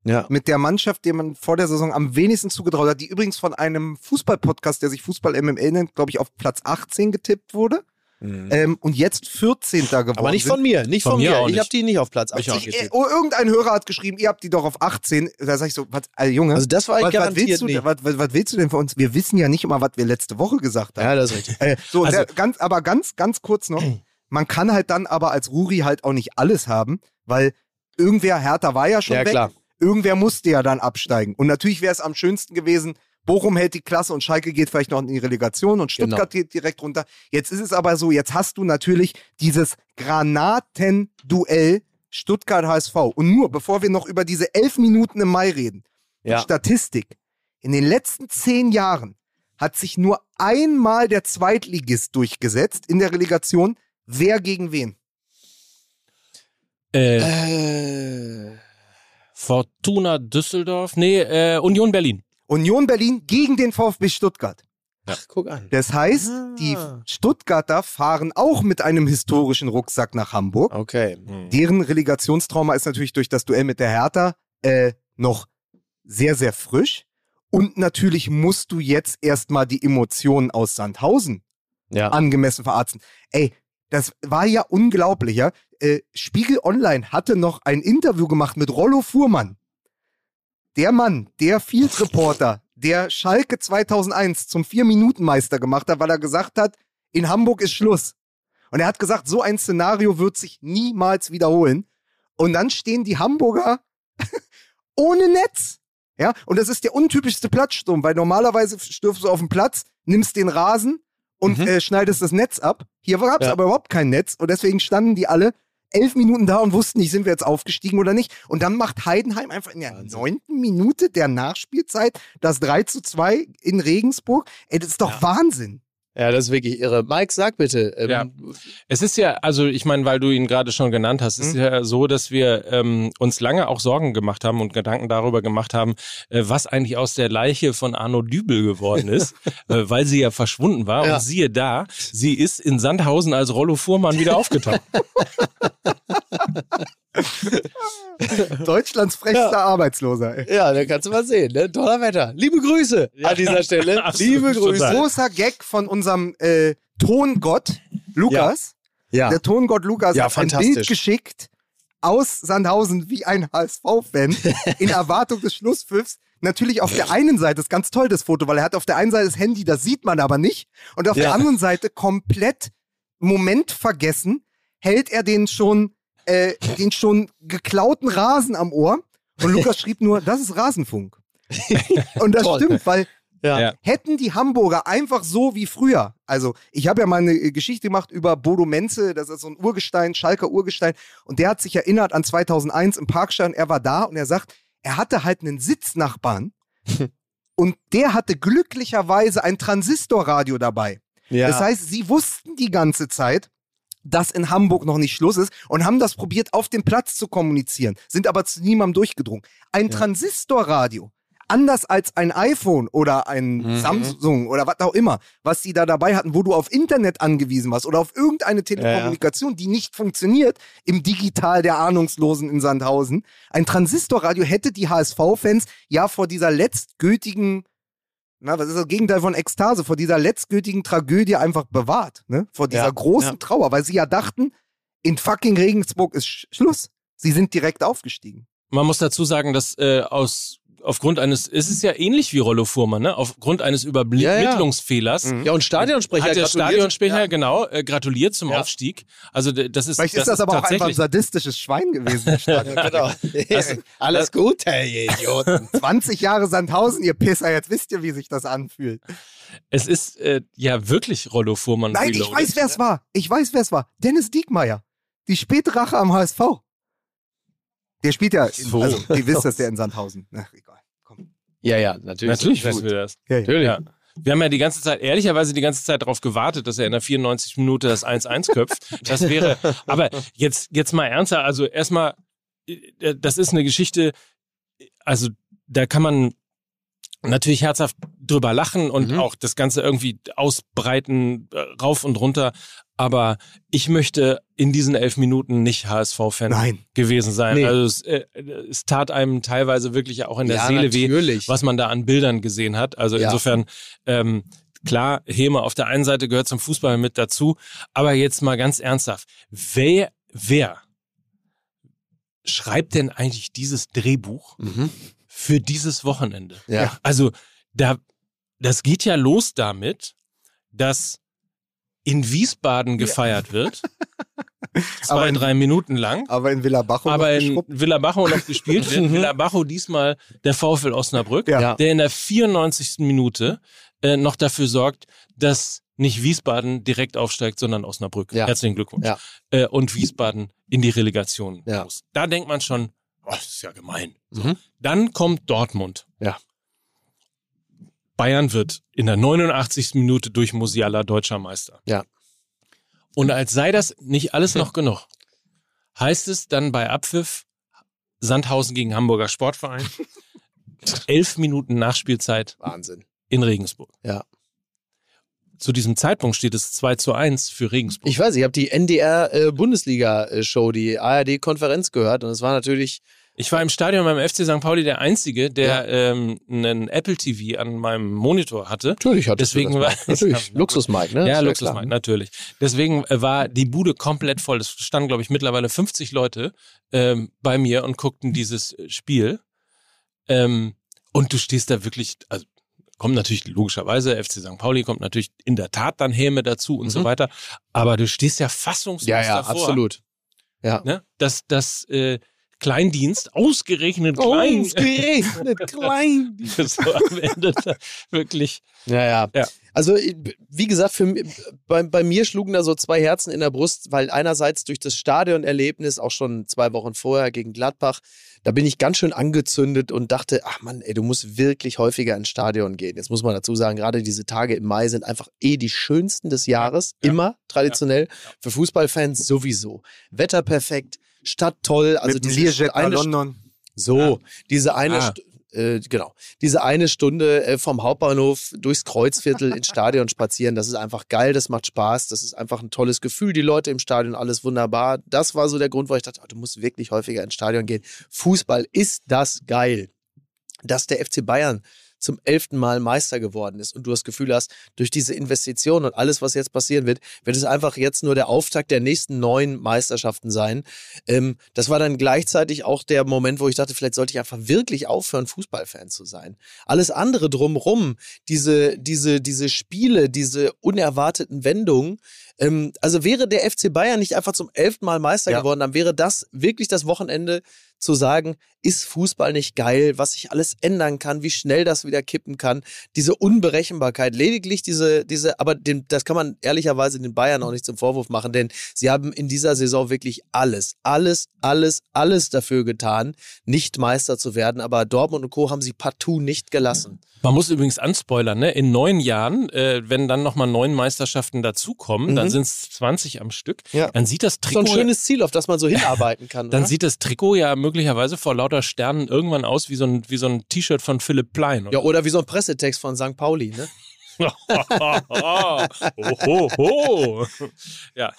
Ja. mit der Mannschaft, der man vor der Saison am wenigsten zugetraut hat, die übrigens von einem Fußball-Podcast, der sich Fußball MML nennt, glaube ich, auf Platz 18 getippt wurde. Ähm, und jetzt 14. geworden. Mhm. Aber nicht von mir, nicht Von von, mir Ich habe die nicht auf Platz Ich auch 80 Ich, äh, getippt. oh, irgendein Hörer hat geschrieben, ihr habt die doch auf 18. Da sag ich so, was, also Junge, Also das war was, was, garantiert willst du, nicht. was, was, was willst du denn von uns? Wir wissen ja nicht immer, was wir letzte Woche gesagt haben. Ja, das ist richtig. Äh, so, Also- der, ganz, aber ganz, ganz kurz noch. *clears throat* Man kann halt dann aber als Ruri halt auch nicht alles haben, weil irgendwer, Hertha war ja schon Ja, weg. klar. Irgendwer musste ja dann absteigen. Und natürlich wäre es am schönsten gewesen, Bochum hält die Klasse und Schalke geht vielleicht noch in die Relegation und Stuttgart Genau. geht direkt runter. Jetzt ist es aber so, jetzt hast du natürlich dieses Granatenduell Stuttgart HSV. Und nur, bevor wir noch über diese elf Minuten im Mai reden, Ja. Statistik. In den letzten zehn Jahren hat sich nur einmal der Zweitligist durchgesetzt in der Relegation. Wer gegen wen? Äh, Äh, Fortuna Düsseldorf? Nee, äh, Union Berlin. Union Berlin gegen den VfB Stuttgart. ach, guck an. Das heißt, die Stuttgarter fahren auch mit einem historischen Rucksack nach Hamburg. Okay. Deren Relegationstrauma ist natürlich durch das Duell mit der Hertha äh, noch sehr, sehr frisch. Und natürlich musst du jetzt erstmal die Emotionen aus Sandhausen Ja. angemessen verarzten. Ey, das war ja unglaublich, ja. Äh, Spiegel Online hatte noch ein Interview gemacht mit Rollo Fuhrmann. Der Mann, der Field Reporter, der Schalke 2001 zum Vier-Minuten-Meister gemacht hat, weil er gesagt hat, in Hamburg ist Schluss. Und er hat gesagt, so ein Szenario wird sich niemals wiederholen. Und dann stehen die Hamburger *laughs* ohne Netz. Ja, und das ist der untypischste Platzsturm, weil normalerweise stürfst du auf den Platz, nimmst den Rasen und Mhm. äh, schneidest das Netz ab. Hier gab es Ja. aber überhaupt kein Netz und deswegen standen die alle elf Minuten da und wussten nicht, sind wir jetzt aufgestiegen oder nicht. Und dann macht Heidenheim einfach in der neunten Minute der Nachspielzeit das 3 zu 2 in Regensburg. Ey, das ist doch Wahnsinn. Ja, das ist wirklich irre. Mike, sag bitte. Ähm, Ja. Es ist ja, also ich meine, weil du ihn gerade schon genannt hast, ist Mhm. ja so, dass wir ähm, uns lange auch Sorgen gemacht haben und Gedanken darüber gemacht haben, äh, was eigentlich aus der Leiche von Arno Dübel geworden *laughs* ist, äh, weil sie ja verschwunden war. Ja. Und siehe da, sie ist in Sandhausen als Rollo Fuhrmann wieder aufgetaucht. *laughs* *laughs* Deutschlands frechster Arbeitsloser. Ey. Ja, da kannst du mal sehen, ne? Toller Wetter. Liebe Grüße an dieser Stelle. *laughs* Absolut, Liebe Grüße. total. Großer Gag von unserem äh, Tongott Lukas. Ja. Der Tongott Lukas Ja, hat ein fantastisch. Bild geschickt aus Sandhausen wie ein HSV-Fan *laughs* in Erwartung des Schlusspfiffs. Natürlich auf der einen Seite ist ganz toll das Foto, weil er hat auf der einen Seite das Handy, das sieht man aber nicht. Und auf der Ja. anderen Seite komplett Moment vergessen, hält er den schon, äh, den schon geklauten Rasen am Ohr. Und *laughs* Lukas schrieb nur, das ist Rasenfunk. *laughs* Und das Toll. stimmt, weil Ja. Ja. Hätten die Hamburger einfach so wie früher, also ich habe ja mal eine Geschichte gemacht über Bodo Menze, das ist so ein Urgestein, Schalker Urgestein, und der hat sich erinnert an 2001 im Parkstein, er war da und er sagt, er hatte halt einen Sitznachbarn *laughs* und der hatte glücklicherweise ein Transistorradio dabei. Ja. Das heißt, sie wussten die ganze Zeit, dass in Hamburg noch nicht Schluss ist und haben das probiert, auf dem Platz zu kommunizieren, sind aber zu niemandem durchgedrungen. Ein Transistorradio, anders als ein iPhone oder ein Mhm. Samsung oder was auch immer, was sie da dabei hatten, wo du auf Internet angewiesen warst oder auf irgendeine Telekommunikation, die nicht funktioniert im Digital der Ahnungslosen in Sandhausen. Ein Transistorradio hätte die HSV-Fans ja vor dieser letztgültigen na, was ist das Gegenteil von Ekstase? Vor dieser letztgültigen Tragödie einfach bewahrt, ne? Vor dieser Ja, großen ja. Trauer, weil sie ja dachten, in fucking Regensburg ist Sch Schluss. Sie sind direkt aufgestiegen. Man muss dazu sagen, dass äh, aus aufgrund eines, es ist ja ähnlich wie Rollo Fuhrmann, ne? Aufgrund eines Ja, ja. Übermittlungsfehlers ja, und Stadionsprecher hat der gratuliert. Stadionsprecher genau äh, gratuliert zum Ja. Aufstieg. Also das ist Vielleicht ist das, aber auch einfach ein sadistisches Schwein gewesen. der *laughs* Stadion. Genau. *laughs* Alles gut, hey, ihr Idioten. *laughs* 20 Jahre Sandhausen, ihr Pisser, jetzt wisst ihr, wie sich das anfühlt. Es ist äh, ja wirklich Rollo Fuhrmann. Nein, ich weiß, wer es war. Ich weiß, wer es war. Dennis Diekmeyer. Die Spätrache am HSV. Der spielt ja, in, So. also, ihr wisst, dass der in *laughs* Sandhausen. Ach, egal. Komm. Ja, ja, natürlich. Natürlich Gut. wissen wir das. Ja, ja. Natürlich. Ja. Wir haben ja die ganze Zeit, ehrlicherweise die ganze Zeit darauf gewartet, dass er in der 94 Minute das 1-1 köpft. Das wäre, *laughs* aber jetzt, jetzt mal ernster, also erstmal äh, das ist eine Geschichte, also da kann man natürlich herzhaft drüber lachen und Mhm. auch das Ganze irgendwie ausbreiten, äh, rauf und runter. Aber ich möchte in diesen elf Minuten nicht HSV-Fan gewesen sein. Nee. Also es, äh, es tat einem teilweise wirklich auch in der ja, Seele weh, natürlich. was man da an Bildern gesehen hat. Also Ja. insofern, ähm, klar, Heme auf der einen Seite gehört zum Fußball mit dazu. Aber jetzt mal ganz ernsthaft. Wer, wer schreibt denn eigentlich dieses Drehbuch Mhm. Für dieses Wochenende? Ja. Also, da, das geht ja los damit, dass in Wiesbaden gefeiert wird. *laughs* Zwei, Aber in- drei Minuten lang. Aber in Villa Bajo Aber in geschrubbt. Villa Bajo noch gespielt wird. *laughs* Villa Bajo diesmal der VfL Osnabrück, Ja. Ja. der in der 94. Minute äh, noch dafür sorgt, dass nicht Wiesbaden direkt aufsteigt, sondern Osnabrück. Ja. Herzlichen Glückwunsch. Ja. Äh, und Wiesbaden in die Relegation Ja. muss. Da denkt man schon, oh, das ist ja gemein. So. Mhm. Dann kommt Dortmund. Ja. Bayern wird in der 89. Minute durch Musiala deutscher Meister. Ja. Und als sei das nicht alles noch genug, heißt es dann bei Abpfiff Sandhausen gegen Hamburger Sportverein. *laughs* Elf Minuten Nachspielzeit Wahnsinn. in Regensburg. Ja. Zu diesem Zeitpunkt steht es 2 zu 1 für Regensburg. Ich weiß, ich habe die NDR-Bundesliga-Show, die ARD-Konferenz gehört und es war natürlich, Ich war im Stadion beim FC St. Pauli der Einzige, der ähm, einen Apple TV an meinem Monitor hatte. natürlich hat Deswegen war- natürlich *laughs* Luxus Mike, ne? Ja, Luxus. Mike, natürlich. Deswegen äh, war die Bude komplett voll. Es standen, glaube ich, mittlerweile 50 Leute ähm, bei mir und guckten dieses äh, Spiel. Ähm, und du stehst da wirklich, also kommt natürlich logischerweise, FC St. Pauli kommt natürlich in der Tat dann Häme dazu und so Mhm. weiter. Aber du stehst ja fassungslos Ja, ja, davor. absolut. Ja. Ne? Dass das äh, Kleindienst, ausgerechnet Klein, Ausgerechnet *laughs* klein. so am Ende da wirklich Ja, ja. Ja. Also, wie gesagt, für, bei, bei mir schlugen da so zwei Herzen in der Brust, weil einerseits durch das Stadionerlebnis, auch schon zwei Wochen vorher gegen Gladbach, da bin ich ganz schön angezündet und dachte, ach Mann, ey, du musst wirklich häufiger ins Stadion gehen. Jetzt muss man dazu sagen, gerade diese Tage im Mai sind einfach eh die schönsten des Jahres, Ja. immer traditionell. Für Fußballfans sowieso. Wetter perfekt, Stadt toll, also Mit diese Learjet eine London. so, diese eine, Ah. Äh, genau, diese eine Stunde äh, vom Hauptbahnhof durchs Kreuzviertel ins Stadion spazieren, das ist einfach geil, das macht Spaß, das ist einfach ein tolles Gefühl, die Leute im Stadion, alles wunderbar. Das war so der Grund, wo ich dachte, oh, du musst wirklich häufiger ins Stadion gehen. Fußball ist das geil. Dass der FC Bayern zum elften Mal Meister geworden ist und du das Gefühl hast, durch diese Investition und alles, was jetzt passieren wird, wird es einfach jetzt nur der Auftakt der nächsten neun Meisterschaften sein. Ähm, das war dann gleichzeitig auch der Moment, wo ich dachte, vielleicht sollte ich einfach wirklich aufhören, Fußballfan zu sein. Alles andere drumrum, diese, diese, diese Spiele, diese unerwarteten Wendungen, ähm, also wäre der FC Bayern nicht einfach zum elften Mal Meister Ja. geworden, dann wäre das wirklich das Wochenende zu sagen, ist Fußball nicht geil, was sich alles ändern kann, wie schnell das wieder kippen kann, diese Unberechenbarkeit, lediglich diese, diese, aber den, das kann man ehrlicherweise den Bayern auch nicht zum Vorwurf machen, denn sie haben in dieser Saison wirklich alles, alles, alles, alles dafür getan, nicht Meister zu werden, aber Dortmund und Co. haben sie partout nicht gelassen. Man muss übrigens anspoilern, ne? In neun Jahren, äh, wenn dann nochmal neun Meisterschaften dazukommen, dann Sind es 20 am Stück. Ja. Dann sieht das Trikot. ein schönes Ziel, auf das man so hinarbeiten kann. *laughs* dann oder? sieht das Trikot ja möglicherweise vor lauter Sternen irgendwann aus wie so ein, wie so ein T-Shirt von Philipp Plein. ja, oder wie so ein Pressetext von St. Pauli, ne? oh, ho, ho. Ja.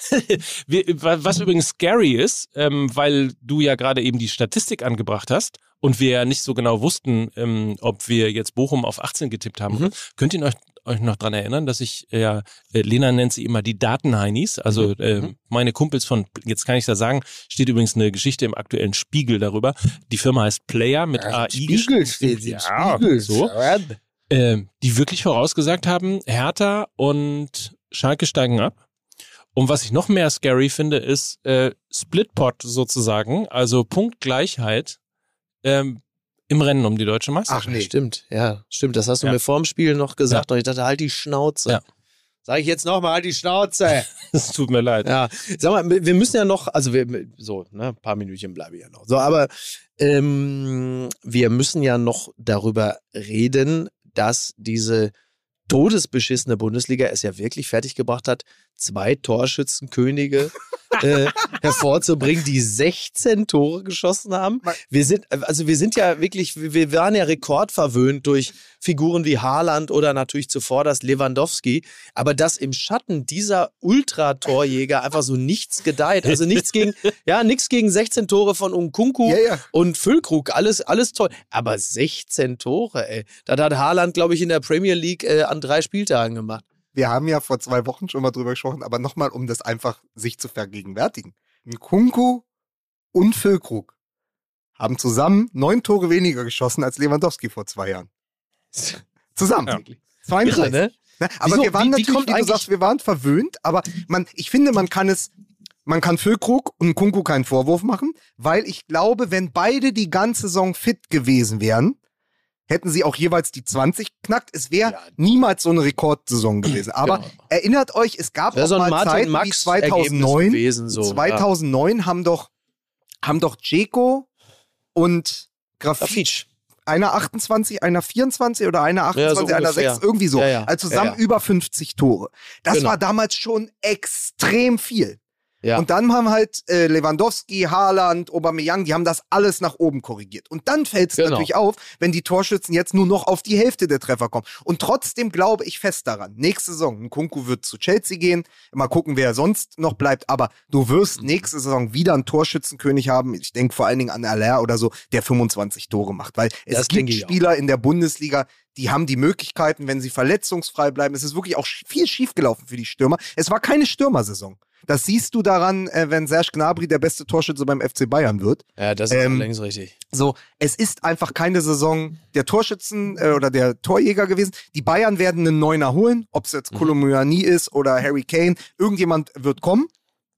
Was übrigens scary ist, ähm, weil du ja gerade eben die Statistik angebracht hast und wir ja nicht so genau wussten, ähm, ob wir jetzt Bochum auf 18 getippt haben. Mhm. Könnt ihr euch, euch noch dran erinnern, dass ich, ja, äh, Lena nennt sie immer die Datenheinis, also Mhm. ähm, meine Kumpels von, jetzt kann ich da sagen, steht übrigens eine Geschichte im aktuellen Spiegel darüber. Die Firma heißt Player mit AI. Spiegel steht sie. Ja, Spiegel. so. ähm, die wirklich vorausgesagt haben, Hertha und Schalke steigen ab. Und was ich noch mehr scary finde, ist äh, Splitpot sozusagen, also Punktgleichheit ähm, im Rennen um die deutsche Meisterschaft. Ach nee. Stimmt, ja, stimmt. Das hast du Ja. mir vorm Spiel noch gesagt und ich dachte, halt die Schnauze. Ja. Sag ich jetzt nochmal, halt die Schnauze. *laughs* Es tut mir leid. ja, sag mal, wir müssen ja noch, also wir, so, ne, ein paar Minütchen bleibe ich ja noch. So, aber ähm, wir müssen ja noch darüber reden, dass diese todesbeschissene Bundesliga es ja wirklich fertiggebracht hat, zwei Torschützenkönige äh, *laughs* hervorzubringen, die 16 Tore geschossen haben. Wir sind, also wir sind ja wirklich, wir waren ja rekordverwöhnt durch Figuren wie Haaland oder natürlich zuvor das Lewandowski. Aber dass im Schatten dieser Ultratorjäger einfach so nichts gedeiht. Also nichts gegen, *laughs* ja, nichts gegen 16 Tore von Unkunku Ja, ja. und Füllkrug. Alles, alles toll. Aber 16 Tore, ey. Das hat Haaland, glaube ich, in der Premier League äh, an drei Spieltagen gemacht. Wir haben ja vor zwei Wochen schon mal drüber gesprochen, aber nochmal, um das einfach sich zu vergegenwärtigen. Nkunku und Füllkrug haben zusammen neun Tore weniger geschossen als Lewandowski vor zwei Jahren. *laughs* Zusammen. Ja. 32. Irre, ne? Ne? Aber Wieso? wir waren Wie- wie natürlich, kommt wie, du sagst, wir waren verwöhnt, aber man, ich finde, man kann es, man kann Füllkrug und Kunku keinen Vorwurf machen, weil ich glaube, wenn beide die ganze Saison fit gewesen wären, hätten sie auch jeweils die 20 knackt. Es wäre niemals so eine Rekordsaison gewesen. Aber Genau. erinnert euch, es gab auch so mal Martin Zeiten wie Max 2009. gewesen, so. 2009 haben doch, haben doch Dzeko und Grafit Grafitsch. einer 28, einer 24 oder einer 28, so einer ungefähr. 6, irgendwie so. Ja, ja. Also zusammen Ja, ja. über 50 Tore. Das Genau. war damals schon extrem viel. Ja. Und dann haben halt äh, Lewandowski, Haaland, Aubameyang, die haben das alles nach oben korrigiert. Und dann fällt es Genau. natürlich auf, wenn die Torschützen jetzt nur noch auf die Hälfte der Treffer kommen. Und trotzdem glaube ich fest daran. Nächste Saison, Kunku wird zu Chelsea gehen. Mal gucken, wer sonst noch bleibt. Aber du wirst nächste Saison wieder einen Torschützenkönig haben. Ich denke vor allen Dingen an Aller oder so, der 25 Tore macht. Weil es Das gibt auch. Spieler in der Bundesliga, die haben die Möglichkeiten, wenn sie verletzungsfrei bleiben. Es ist wirklich auch viel schiefgelaufen für die Stürmer. Es war keine Stürmersaison. Das siehst du daran, äh, wenn Serge Gnabry der beste Torschütze beim FC Bayern wird. Ja, das ist Ähm, längst richtig. So, es ist einfach keine Saison der Torschützen äh, oder der Torjäger gewesen. Die Bayern werden einen Neuner holen, ob es Mhm. jetzt Kolomouani ist oder Harry Kane. Irgendjemand wird kommen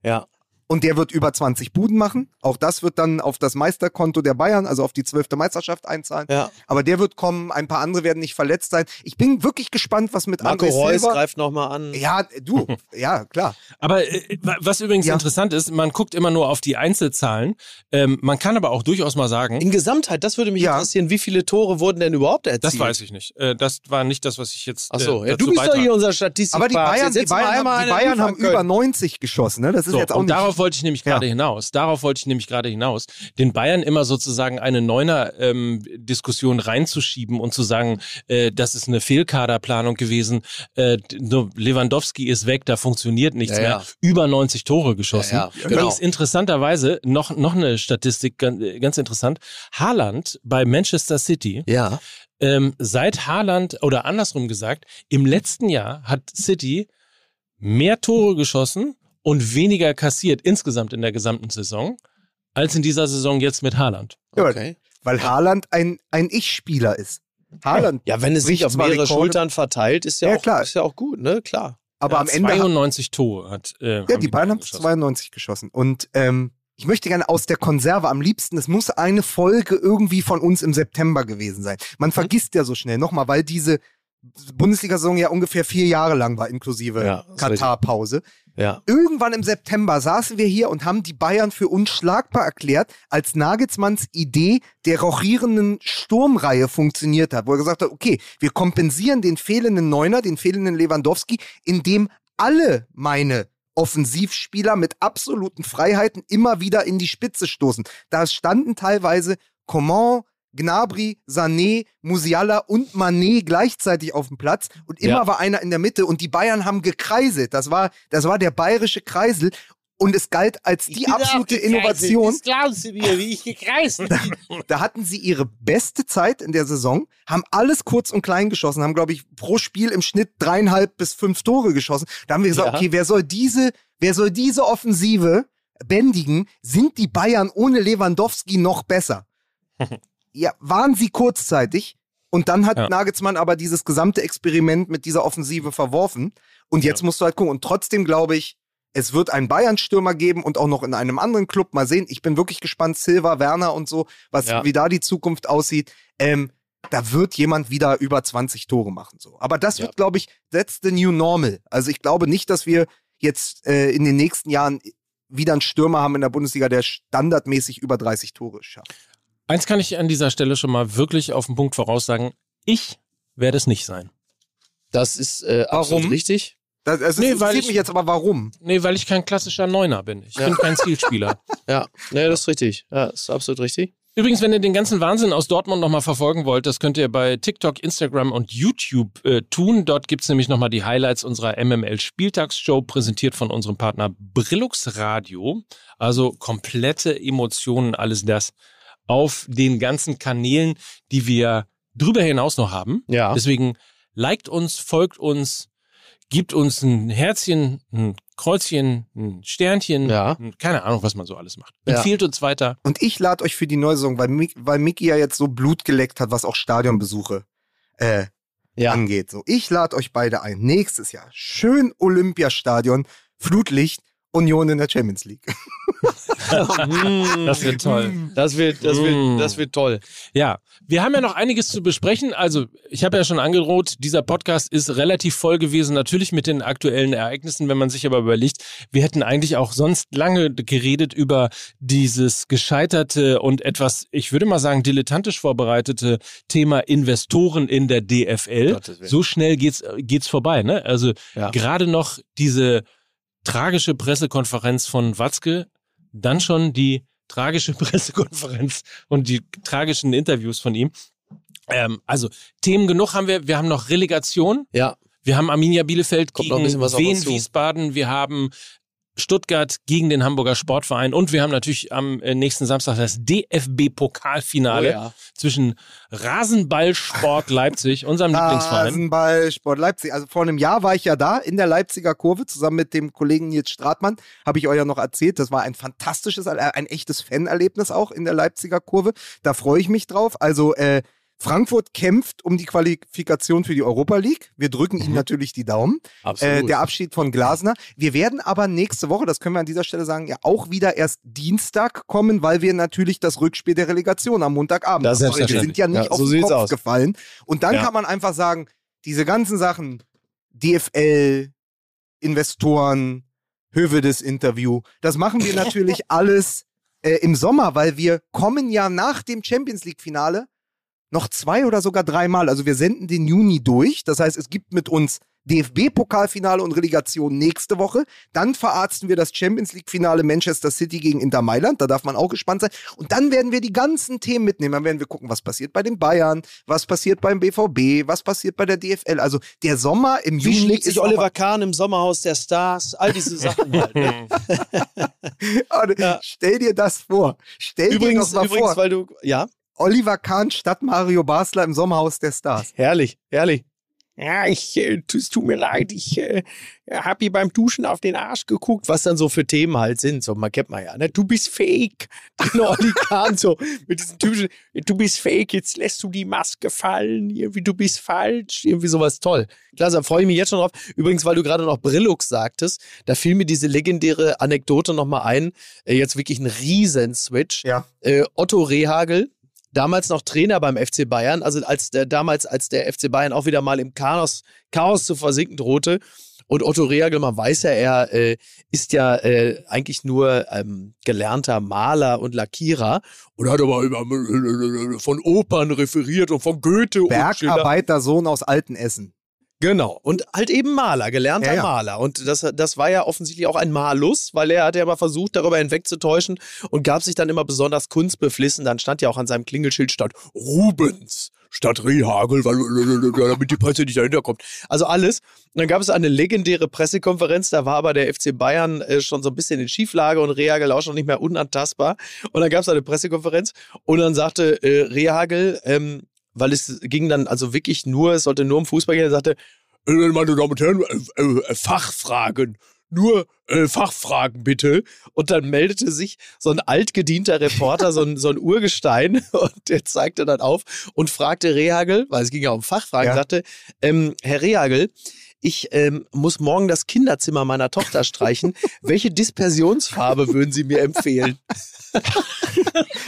Ja. Und der wird über 20 Buden machen. Auch das wird dann auf das Meisterkonto der Bayern, also auf die zwölfte Meisterschaft einzahlen. Ja. Aber der wird kommen, ein paar andere werden nicht verletzt sein. Ich bin wirklich gespannt, was mit Marco André Reus Silva... greift nochmal an. Ja, du, *laughs* ja, klar. Aber äh, wa- was übrigens Ja. interessant ist, man guckt immer nur auf die Einzelzahlen. Ähm, man kann aber auch durchaus mal sagen, In Gesamtheit, das würde mich Ja. interessieren, wie viele Tore wurden denn überhaupt erzielt? das weiß ich nicht. Äh, das war nicht das, was ich jetzt. Äh, ja, du bist doch beitrage. hier unser Statistik. Aber die Bayern, die Bayern, haben, die Bayern haben über können. 90 geschossen. Ne? Das ist So, jetzt auch nicht... darauf wollte ich nämlich gerade Ja. hinaus. Darauf wollte ich nämlich gerade hinaus. Den Bayern immer sozusagen eine Neuner-Diskussion reinzuschieben und zu sagen, äh, das ist eine Fehlkaderplanung gewesen. Äh, Lewandowski ist weg, da funktioniert nichts Ja, mehr. ja. Über 90 Tore geschossen. Ja, ja, Übrigens genau. interessanterweise noch, noch eine Statistik, ganz, ganz interessant. Haaland bei Manchester City Ja. ähm, seit Haaland oder andersrum gesagt, im letzten Jahr hat City mehr Tore geschossen und weniger kassiert insgesamt in der gesamten Saison als in dieser Saison jetzt mit Haaland. Ja, Okay. Weil Haaland ein, ein Ich-Spieler ist. Haaland, Ja, wenn es sich auf mehrere Rekorde, Schultern verteilt, ist ja, Ja, auch, klar. ist ja auch gut, ne? Klar. aber am Ende... 92 Tore hat. Äh, Ja, die Bayern haben geschossen. 92 geschossen. Und ähm, ich möchte gerne aus der Konserve am liebsten, es muss eine Folge irgendwie von uns im September gewesen sein. Man Mhm. vergisst ja so schnell nochmal, weil diese Bundesliga-Saison ja ungefähr vier Jahre lang war, inklusive Ja, Katar-Pause. Ja. Irgendwann im September saßen wir hier und haben die Bayern für unschlagbar erklärt, als Nagelsmanns Idee der rochierenden Sturmreihe funktioniert hat, wo er gesagt hat, okay, wir kompensieren den fehlenden Neuner, den fehlenden Lewandowski, indem alle meine Offensivspieler mit absoluten Freiheiten immer wieder in die Spitze stoßen. Da standen teilweise Coman, Gnabry, Sané, Musiala und Mané gleichzeitig auf dem Platz und immer Ja. war einer in der Mitte und die Bayern haben gekreiselt. Das war, das war der bayerische Kreisel und es galt als die absolute gekreiselt. Innovation. Das glaubst du mir, wie ich gekreist bin. *laughs* Da hatten sie ihre beste Zeit in der Saison, haben alles kurz und klein geschossen, haben, glaube ich, pro Spiel im Schnitt dreieinhalb bis fünf Tore geschossen. Da haben wir gesagt, Ja. okay, wer soll diese, wer soll diese Offensive bändigen? Sind die Bayern ohne Lewandowski noch besser? *laughs* ja, waren sie kurzzeitig. Und dann hat Ja. Nagelsmann aber dieses gesamte Experiment mit dieser Offensive verworfen. Und jetzt musst du halt gucken. Und trotzdem glaube ich, es wird einen Bayern-Stürmer geben und auch noch in einem anderen Club. Mal sehen. Ich bin wirklich gespannt. Silva, Werner und so, was, Ja. wie da die Zukunft aussieht. Ähm, da wird jemand wieder über 20 Tore machen. So. Aber das Ja. wird, glaube ich, that's the new normal. Also ich glaube nicht, dass wir jetzt äh, in den nächsten Jahren wieder einen Stürmer haben in der Bundesliga, der standardmäßig über 30 Tore schafft. Eins kann ich an dieser Stelle schon mal wirklich auf den Punkt voraussagen. Ich werde es nicht sein. Das ist äh, absolut Warum? richtig. Das, das Nee, weil interessiert ich- mich jetzt aber warum. Nee, weil ich kein klassischer Neuner bin. Ich bin kein Zielspieler. *laughs* Ja, nee, das ist richtig. Ja, das ist absolut richtig. Übrigens, wenn ihr den ganzen Wahnsinn aus Dortmund nochmal verfolgen wollt, das könnt ihr bei TikTok, Instagram und YouTube äh, tun. Dort gibt's nämlich nochmal die Highlights unserer MML-Spieltagsshow, präsentiert von unserem Partner Brillux Radio. Also komplette Emotionen, alles das auf den ganzen Kanälen, die wir drüber hinaus noch haben. Ja. Deswegen liked uns, folgt uns, gibt uns ein Herzchen, ein Kreuzchen, ein Sternchen, Ja. ein- keine Ahnung, was man so alles macht. Ja. Empfiehlt uns weiter. Und ich lade euch für die neue Saison, weil, Mick, weil Mickey ja jetzt so Blut geleckt hat, was auch Stadionbesuche äh, Ja. angeht. So, ich lade euch beide ein. Nächstes Jahr schön Olympiastadion, Flutlicht, Union in der Champions League. *laughs* Das wird toll. Das wird, das Mm. wird, das wird toll. Ja, wir haben ja noch einiges zu besprechen. Also, ich habe ja schon angedroht, dieser Podcast ist relativ voll gewesen, natürlich mit den aktuellen Ereignissen. Wenn man sich aber überlegt, wir hätten eigentlich auch sonst lange geredet über dieses gescheiterte und etwas, ich würde mal sagen, dilettantisch vorbereitete Thema Investoren in der DFL. So schnell geht's, geht's vorbei, ne? Also, Ja. gerade noch diese tragische Pressekonferenz von Watzke, dann schon die tragische *laughs* Pressekonferenz und die tragischen Interviews von ihm. Ähm, also Themen genug haben wir. Wir haben noch Relegation. Ja. Wir haben Arminia Bielefeld Kommt noch ein gegen bisschen was auf Wien. Wiesbaden. Wir haben Stuttgart gegen den Hamburger Sportverein und wir haben natürlich am äh, nächsten Samstag das DFB-Pokalfinale Oh ja. zwischen Rasenballsport Leipzig, unserem *laughs* Lieblingsverein. Rasenball, Sport Leipzig. Also vor einem Jahr war ich ja da in der Leipziger Kurve zusammen mit dem Kollegen Nils Stratmann. Habe ich euch ja noch erzählt. Das war ein fantastisches, ein echtes Fanerlebnis auch in der Leipziger Kurve. Da freue ich mich drauf. Also äh, Frankfurt kämpft um die Qualifikation für die Europa League. Wir drücken ihnen natürlich die Daumen. Absolut. Äh, der Abschied von Glasner. Wir werden aber nächste Woche, das können wir an dieser Stelle sagen, ja auch wieder erst Dienstag kommen, weil wir natürlich das Rückspiel der Relegation am Montagabend Das ist haben. Wir sind ja nicht Ja, auf so den Kopf aus. gefallen. Und dann Ja. kann man einfach sagen, diese ganzen Sachen, DFL, Investoren, Hövedes Interview, das machen wir *laughs* natürlich alles äh, im Sommer, weil wir kommen ja nach dem Champions League Finale noch zwei oder sogar dreimal. Also wir senden den Juni durch. Das heißt, es gibt mit uns DFB-Pokalfinale und Relegation nächste Woche. Dann verarzten wir das Champions League-Finale Manchester City gegen Inter Mailand. Da darf man auch gespannt sein. Und dann werden wir die ganzen Themen mitnehmen. Dann werden wir gucken, was passiert bei den Bayern, was passiert beim BVB, was passiert bei der DFL. Also der Sommer im Wie Juni schlägt sich ist Oliver Kahn im Sommerhaus der Stars? All diese Sachen *laughs* halt. Ne? *laughs* Ja. Stell dir das vor. Stell übrigens, dir doch mal übrigens, vor. weil du, ja, Oliver Kahn statt Mario Basler im Sommerhaus der Stars. herrlich, herrlich. Ja, ich, äh, es tut mir leid, ich äh, habe ihr beim Duschen auf den Arsch geguckt. Was dann so für Themen halt sind, so man kennt man ja, ne? Du bist fake. *laughs* Olli Kahn so mit diesen typischen, du bist fake, jetzt lässt du die Maske fallen, irgendwie du bist falsch, irgendwie sowas toll. Klasse, da freue ich mich jetzt schon drauf. Übrigens, weil du gerade noch Brillux sagtest, da fiel mir diese legendäre Anekdote nochmal ein, äh, jetzt wirklich ein Riesen-Switch. Ja. Äh, Otto Rehagel, damals noch Trainer beim FC Bayern, also als der damals, als der FC Bayern auch wieder mal im Chaos, Chaos zu versinken drohte. Und Otto Rehagel, man weiß ja, er äh, ist ja äh, eigentlich nur ähm, gelernter Maler und Lackierer und hat aber immer von Opern referiert und von Goethe. Bergarbeitersohn aus Altenessen. Genau. Und halt eben Maler, gelernter Ja, ja. Maler. Und das, das war ja offensichtlich auch ein Malus, weil er hat ja immer versucht, darüber hinwegzutäuschen und gab sich dann immer besonders kunstbeflissen. Dann stand ja auch an seinem Klingelschild statt Rubens statt Rehagel, weil, damit die Presse nicht dahinter kommt. Also alles. Und dann gab es eine legendäre Pressekonferenz, da war aber der FC Bayern äh, schon so ein bisschen in Schieflage und Rehagel auch schon nicht mehr unantastbar. Und dann gab es eine Pressekonferenz und dann sagte äh, Rehagel, ähm, weil es ging dann also wirklich nur, es sollte nur um Fußball gehen, er sagte, äh, meine Damen und Herren, äh, äh, Fachfragen. Nur äh, Fachfragen bitte. Und dann meldete sich so ein altgedienter Reporter, so ein, so ein Urgestein, *laughs* und der zeigte dann auf und fragte Rehagel, weil es ging ja um Fachfragen, Ja. sagte, ähm, Herr Rehagel, ich ähm, muss morgen das Kinderzimmer meiner Tochter streichen. Welche Dispersionsfarbe würden Sie mir empfehlen? *laughs*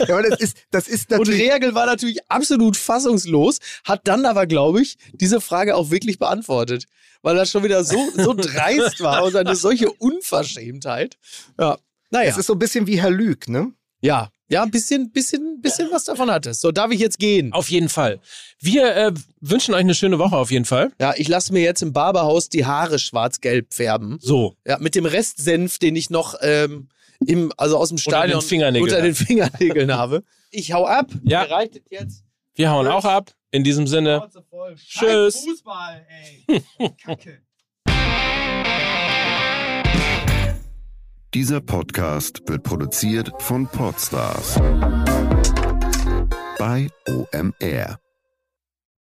Ja, aber das ist, das ist Und natürlich. Rehagel war natürlich absolut fassungslos, hat dann aber, glaube ich, diese Frage auch wirklich beantwortet. Weil das schon wieder so, so *laughs* dreist war und eine solche Unverschämtheit. Ja. Naja. Es ist so ein bisschen wie Herr Lüg, ne? ja. ja, ein bisschen, bisschen, bisschen was davon hattest. So, darf ich jetzt gehen? Auf jeden Fall. Wir äh, wünschen euch eine schöne Woche auf jeden Fall. Ja, ich lasse mir jetzt im Barberhaus die Haare schwarz-gelb färben. So. Ja, mit dem Restsenf, den ich noch ähm, im, also aus dem Stadion den Fingernägeln unter den Fingernägeln habe. Ich hau ab. Ja. Es jetzt. Wir hauen auch ab. In diesem Sinne. Tschüss. Fußball, ey. *laughs* Kacke. Dieser Podcast wird produziert von Podstars bei OMR.